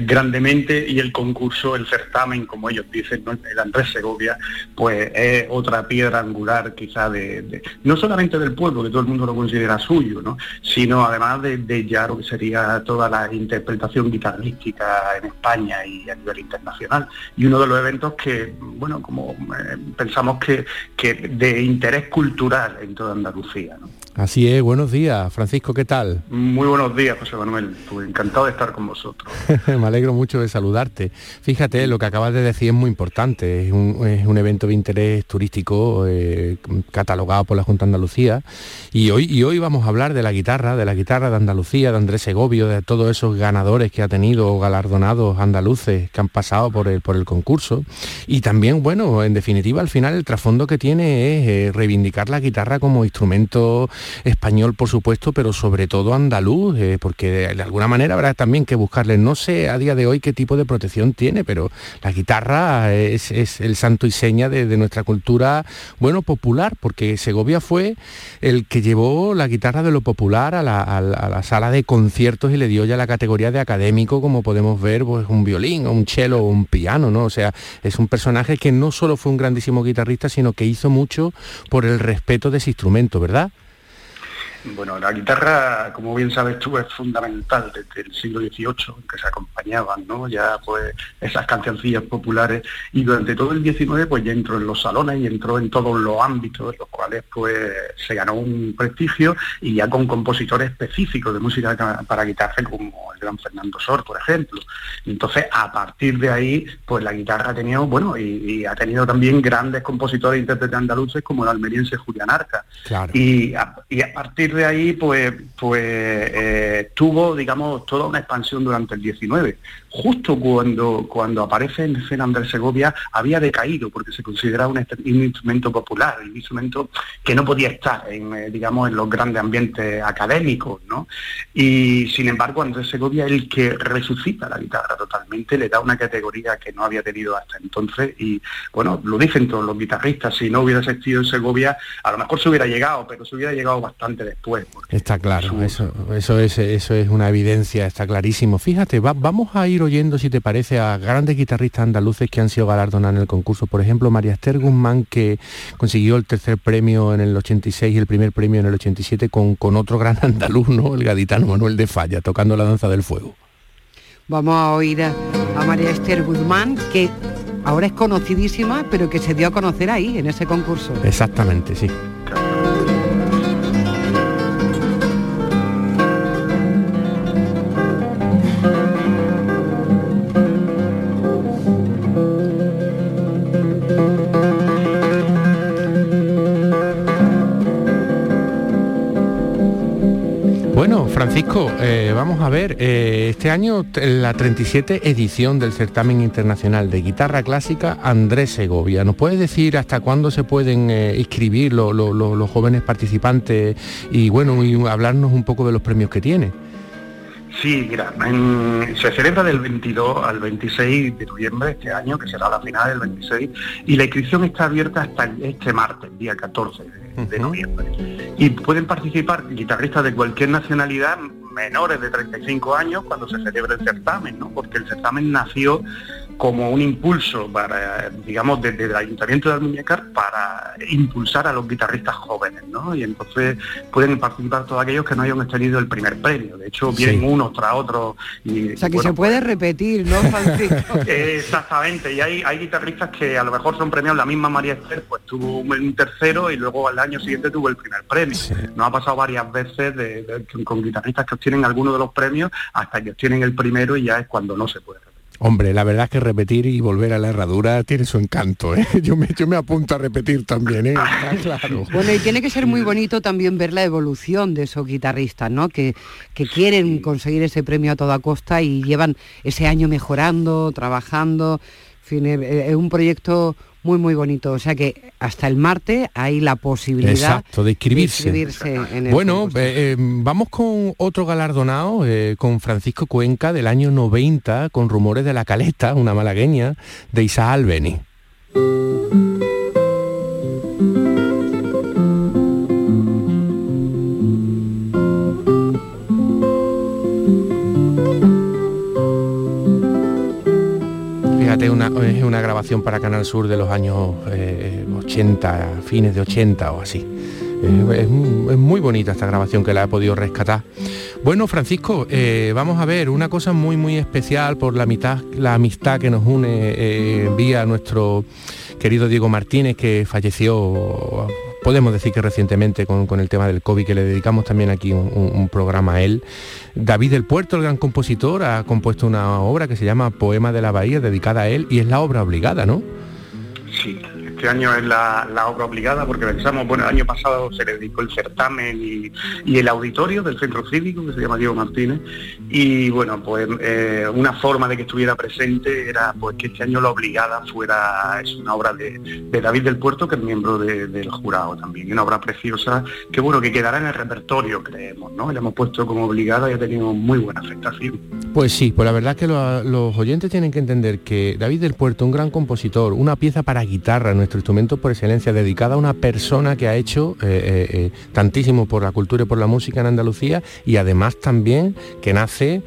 grandemente y el concurso, el certamen, como ellos dicen, el Andrés Segovia, pues es otra piedra angular quizá de, no solamente del pueblo, que todo el mundo lo considera suyo, ¿no? sino además de, ya lo que sería toda la interpretación guitarrística en España y a nivel internacional. Y uno de los eventos que, bueno, como eh, pensamos que que de interés cultural en toda Andalucía. Así es, buenos días, Francisco, ¿qué tal? Muy buenos días, José Manuel, encantado de estar con vosotros. Me alegro mucho de saludarte. Fíjate, lo que acabas de decir es muy importante, es un, evento de interés turístico eh, catalogado por la Junta de Andalucía y hoy, y hoy vamos a hablar de la guitarra, de la guitarra de Andalucía, de Andrés Segovio, de todos esos ganadores que ha tenido galardonados andaluces que han pasado por el, por el concurso y también, bueno, en definitiva, al final el trasfondo que tiene es eh, reivindicar la guitarra como instrumento español, por supuesto, pero sobre todo andaluz, eh, porque de, alguna manera habrá también que buscarle, no sé a día de hoy qué tipo de protección tiene, pero la guitarra es, el santo y seña de, nuestra cultura, bueno, popular, porque Segovia fue el que llevó la guitarra de lo popular a la, sala de conciertos y le dio ya la categoría de académico, como podemos ver, pues un violín, un cello o un piano, ¿no? O sea, es un personaje que no solo fue un grandísimo guitarrista, sino que hizo mucho por el respeto de ese instrumento, ¿verdad? Bueno, la guitarra, como bien sabes tú, es fundamental desde el siglo XVIII, que se acompañaban, ¿no? Ya pues esas cancioncillas populares y durante todo el XIX pues ya entró en los salones y entró en todos los ámbitos, en los cuales pues se ganó un prestigio y ya con compositores específicos de música para guitarra como el gran Fernando Sor, por ejemplo. Entonces, a partir de ahí, pues la guitarra ha tenido, bueno, y, ha tenido también grandes compositores e intérpretes andaluces como el almeriense Julián Arca. Y, a, partir de ahí, pues, pues eh, tuvo, digamos, toda una expansión durante el 19 justo cuando, cuando aparece en escena Andrés Segovia, había decaído porque se consideraba un, instrumento popular, un instrumento que no podía estar en, eh, digamos, en los grandes ambientes académicos, ¿no? Y sin embargo, Andrés Segovia es el que resucita la guitarra totalmente, le da una categoría que no había tenido hasta entonces y, bueno, lo dicen todos los guitarristas, si no hubiera existido en Segovia, a lo mejor se hubiera llegado, pero se hubiera llegado bastante después. Está claro, eso, eso, es, eso es una evidencia, está clarísimo. Fíjate, vamos a ir oyendo, si te parece, a grandes guitarristas andaluces que han sido galardonados en el concurso. Por ejemplo, María Esther Guzmán, que consiguió el tercer premio en el 86 y el primer premio en el 87 con, con otro gran andaluz, el gaditano Manuel de Falla, tocando la danza del fuego. Vamos a oír a, a María Esther Guzmán, que ahora es conocidísima, pero que se dio a conocer ahí, en ese concurso. Exactamente, sí. Eh, vamos a ver, eh, este año la 37 edición del certamen internacional de guitarra clásica Andrés Segovia. ¿Nos puedes decir hasta cuándo se pueden eh, inscribir los jóvenes participantes y bueno, y hablarnos un poco de los premios que tiene? Sí, mira, se celebra del 22 al 26 de noviembre este año, que será la final del 26, y la inscripción está abierta hasta este martes, día 14 de, noviembre. Y pueden participar guitarristas de cualquier nacionalidad menores de 35 años cuando se celebra el certamen, ¿no? Porque el certamen nació como un impulso para, digamos, desde el Ayuntamiento de Almuñécar para impulsar a los guitarristas jóvenes, ¿no? Y entonces pueden participar todos aquellos que no hayan tenido el primer premio. De hecho, vienen unos tras otros. Y, o sea, que se puede repetir, ¿no, Francisco? Exactamente, y hay, hay guitarristas que a lo mejor son premiados, la misma María Esther, pues tuvo un, tercero y luego al año siguiente tuvo el primer premio. Nos ha pasado varias veces con guitarristas que obtienen alguno de los premios hasta que obtienen el primero y ya es cuando no se puede Hombre, la verdad es que repetir y volver a la herradura tiene su encanto. ¿eh? Yo, me, yo me apunto a repetir también. ¿eh? claro. Bueno, y tiene que ser muy bonito también ver la evolución de esos guitarristas, ¿no? Que, que quieren conseguir ese premio a toda costa y llevan ese año mejorando, trabajando. En fin, es un proyecto muy muy bonito. O sea que hasta el martes hay la posibilidad de inscribirse. bueno, eh, eh, vamos con otro galardonado, eh, con Francisco Cuenca del año 90, con rumores de la caleta, una malagueña, de Isa Albeni. Es una grabación para Canal Sur de los años 80, eh, fines de 80 o así. es, muy bonita esta grabación que la he podido rescatar. Bueno, Francisco, eh, vamos a ver una cosa muy muy especial por la, mitad, la amistad que nos une eh, vía nuestro querido Diego Martínez, que falleció podemos decir que recientemente con, el tema del COVID, que le dedicamos también aquí un, programa a él. David del Puerto, el gran compositor, ha compuesto una obra que se llama Poema de la Bahía, dedicada a él, y es la obra obligada, ¿no? Sí, este año es la, obra obligada porque pensamos, bueno, el año pasado se le dedicó el certamen y, el auditorio del centro cívico que se llama Diego Martínez y bueno, pues eh, una forma de que estuviera presente era pues que este año la obligada fuera, es una obra de, David del Puerto que es miembro del jurado también, una obra preciosa que bueno, que quedará en el repertorio creemos, ¿no? Le hemos puesto como obligada y ha tenido muy buena aceptación. Pues sí, pues la verdad que los oyentes tienen que entender que David del Puerto, un gran compositor, una pieza para guitarra, instrumento por excelencia, dedicada a una persona que ha hecho eh, eh, eh, tantísimo por la cultura y por la música en Andalucía y además también que nace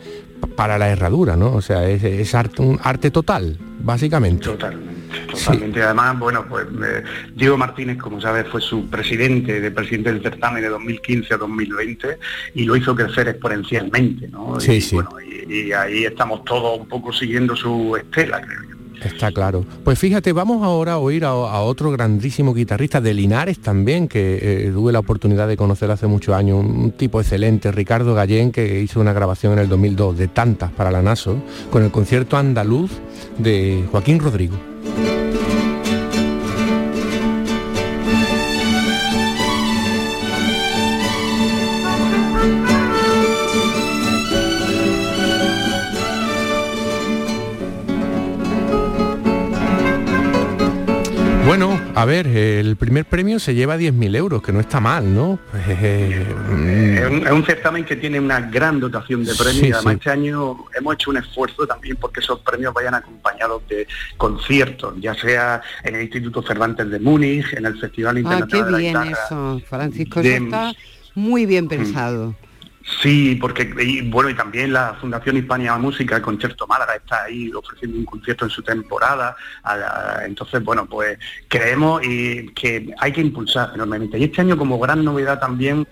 para la herradura, ¿no? O sea, es, arte, un arte total, básicamente. Totalmente Totalmente. Además, bueno, pues eh, Diego Martínez, como sabes, fue su presidente, de presidente del certamen de 2015 a 2020 y lo hizo crecer exponencialmente, ¿no? Sí, y, sí. Bueno, y, y ahí estamos todos un poco siguiendo su estela, creo yo. Está claro. Pues fíjate, vamos ahora a oír a, otro grandísimo guitarrista de Linares también, que eh, tuve la oportunidad de conocer hace muchos años, un, un tipo excelente, Ricardo Gallén, que hizo una grabación en el 2002 de tantas para la NASO, con el concierto andaluz de Joaquín Rodrigo. A ver, el primer premio se lleva 10.000 euros, que no está mal, ¿no? Pues, eh, Es un, es un certamen que tiene una gran dotación de premios Sí, y además sí. este año hemos hecho un esfuerzo también porque esos premios vayan acompañados de conciertos, ya sea en el Instituto Cervantes de Múnich, en el Festival Ah, Internacional qué de la bien Guitarra. eso, Francisco, de- eso está muy bien pensado. Sí, porque y, bueno y también la Fundación Hispania Música, el Concierto Málaga está ahí ofreciendo un concierto en su temporada. entonces, bueno, pues creemos y que hay que impulsar enormemente. Y este año como gran novedad también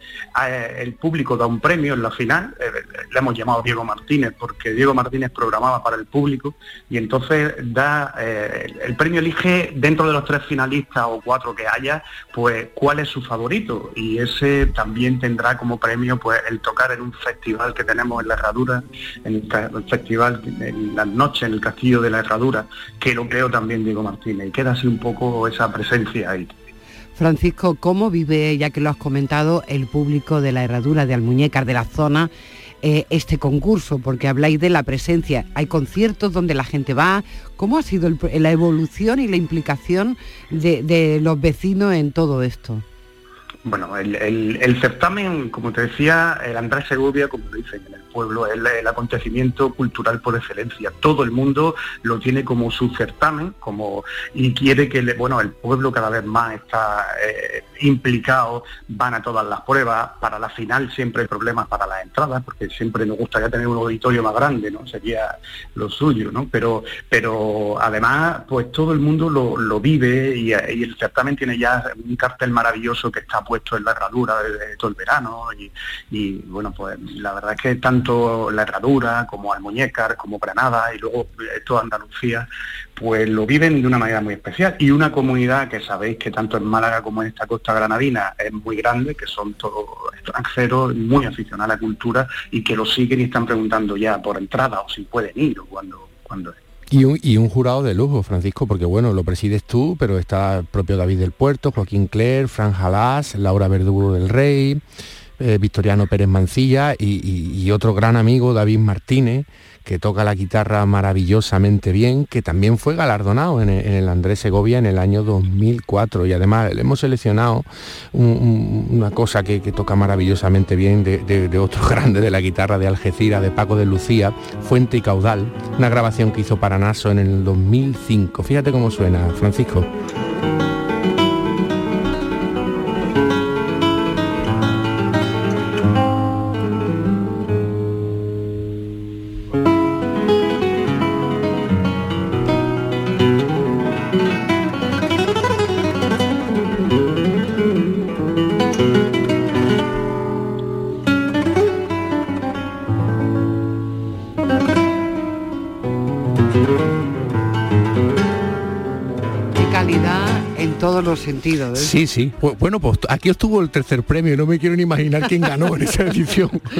eh, el público da un premio en la final. eh, le hemos llamado Diego Martínez porque Diego Martínez programaba para el público y entonces da eh, el premio elige dentro de los tres finalistas o cuatro que haya, pues cuál es su favorito y ese también tendrá como premio pues el tocar en un festival que tenemos en la Herradura, en el, festival en las noches en el Castillo de la Herradura, que lo creo también Diego Martínez y queda así un poco esa presencia ahí. Francisco, ¿cómo vive, ya que lo has comentado, el público de la herradura de Almuñécar, de la zona, eh, este concurso? Porque habláis de la presencia. Hay conciertos donde la gente va. ¿Cómo ha sido la evolución y la implicación de los vecinos en todo esto? Bueno, el, el- el certamen, como te decía, el Andrés Segovia, como lo dicen en el pueblo, es el acontecimiento cultural por excelencia. Todo el mundo lo tiene como su certamen como, y quiere que, bueno, el pueblo cada vez más está eh, implicado, van a todas las pruebas. Para la final siempre hay problemas para las entradas, porque siempre nos gustaría tener un auditorio más grande, ¿no? Sería lo suyo, ¿no? Pero, pero además, pues todo el mundo lo, lo vive y, y el certamen tiene ya un cartel maravilloso que está puesto en la herradura desde todo el verano y, y, bueno, pues la verdad es que tanto la herradura como Almuñécar, como Granada y luego eh, toda Andalucía, pues lo viven de una manera muy especial y una comunidad que sabéis que tanto en Málaga como en esta costa granadina es muy grande, que son todos extranjeros muy aficionados a la cultura y que lo siguen y están preguntando ya por entrada o si pueden ir o cuando, cuando es. Y un, jurado de lujo, Francisco, porque bueno, lo presides tú, pero está el propio David del Puerto, Joaquín Cler, Fran Jalás, Laura Verdugo del Rey, eh, Victoriano Pérez Mancilla y otro gran amigo, David Martínez, que toca la guitarra maravillosamente bien, que también fue galardonado en el, Andrés Segovia en el año 2004. Y además le hemos seleccionado un- un- una cosa que, toca maravillosamente bien de otro grande de la guitarra de Algeciras, de Paco de Lucía, Fuente y Caudal, una grabación que hizo para Naso en el 2005. Fíjate cómo suena, Francisco. ¿Eh? Sí, sí. Bu- Bueno, pues aquí estuvo el tercer premio no me quiero ni imaginar quién ganó en esa edición.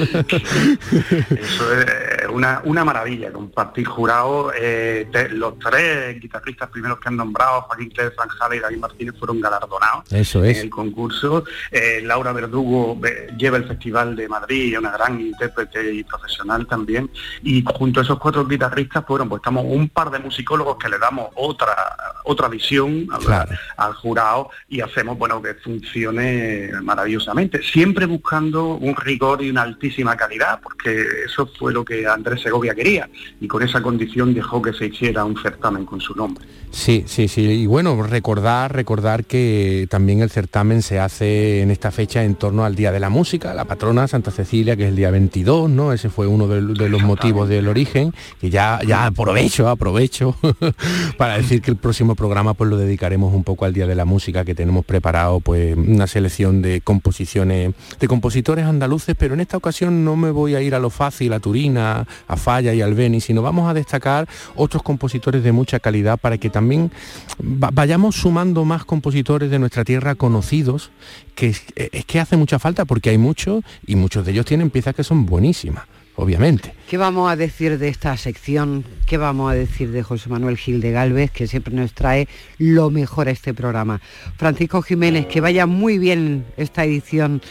Eso es una, una maravilla, compartir jurado. eh, los tres guitarristas primeros que han nombrado, Joaquín Cler, Franjala y David Martínez, fueron galardonados Eso en es. el concurso. Eh, Laura Verdugo lleva el Festival de Madrid, una gran intérprete y profesional también. Y junto a esos cuatro guitarristas, bueno, pues estamos un par de musicólogos que le damos otra otra visión al, Claro. al jurado y hacemos bueno que funcione maravillosamente siempre buscando un rigor y una altísima calidad porque eso fue lo que a Andrés Segovia quería y con esa condición dejó que se hiciera un certamen con su nombre. Sí, sí, sí. Y bueno, recordar, recordar que también el certamen se hace en esta fecha en torno al Día de la Música, la patrona Santa Cecilia, que es el día 22, ¿no? Ese fue uno de, los motivos del origen, que ya, ya aprovecho, aprovecho para decir que el próximo programa pues lo dedicaremos un poco al Día de la Música, que tenemos preparado pues una selección de composiciones, de compositores andaluces, pero en esta ocasión no me voy a ir a lo fácil, a Turina, a Falla y al Beni, sino vamos a destacar otros compositores de mucha calidad para que también vayamos sumando más compositores de nuestra tierra conocidos, que es, que hace mucha falta porque hay muchos y muchos de ellos tienen piezas que son buenísimas obviamente. ¿Qué vamos a decir de esta sección? ¿Qué vamos a decir de José Manuel Gil de Galvez, que siempre nos trae lo mejor a este programa? Francisco Jiménez, que vaya muy bien esta edición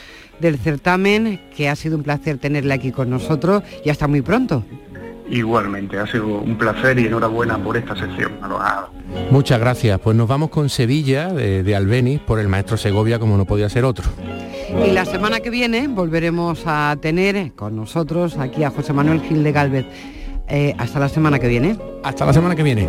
del certamen, que ha sido un placer tenerle aquí con nosotros y hasta muy pronto. Igualmente, ha sido un placer y enhorabuena por esta sección. Muchas gracias. Pues nos vamos con Sevilla, de, de Albeniz, por el maestro Segovia, como no podía ser otro. Y la semana que viene volveremos a tener con nosotros aquí a José Manuel Gil de Galvez. Eh, hasta la semana que viene. Hasta la semana que viene.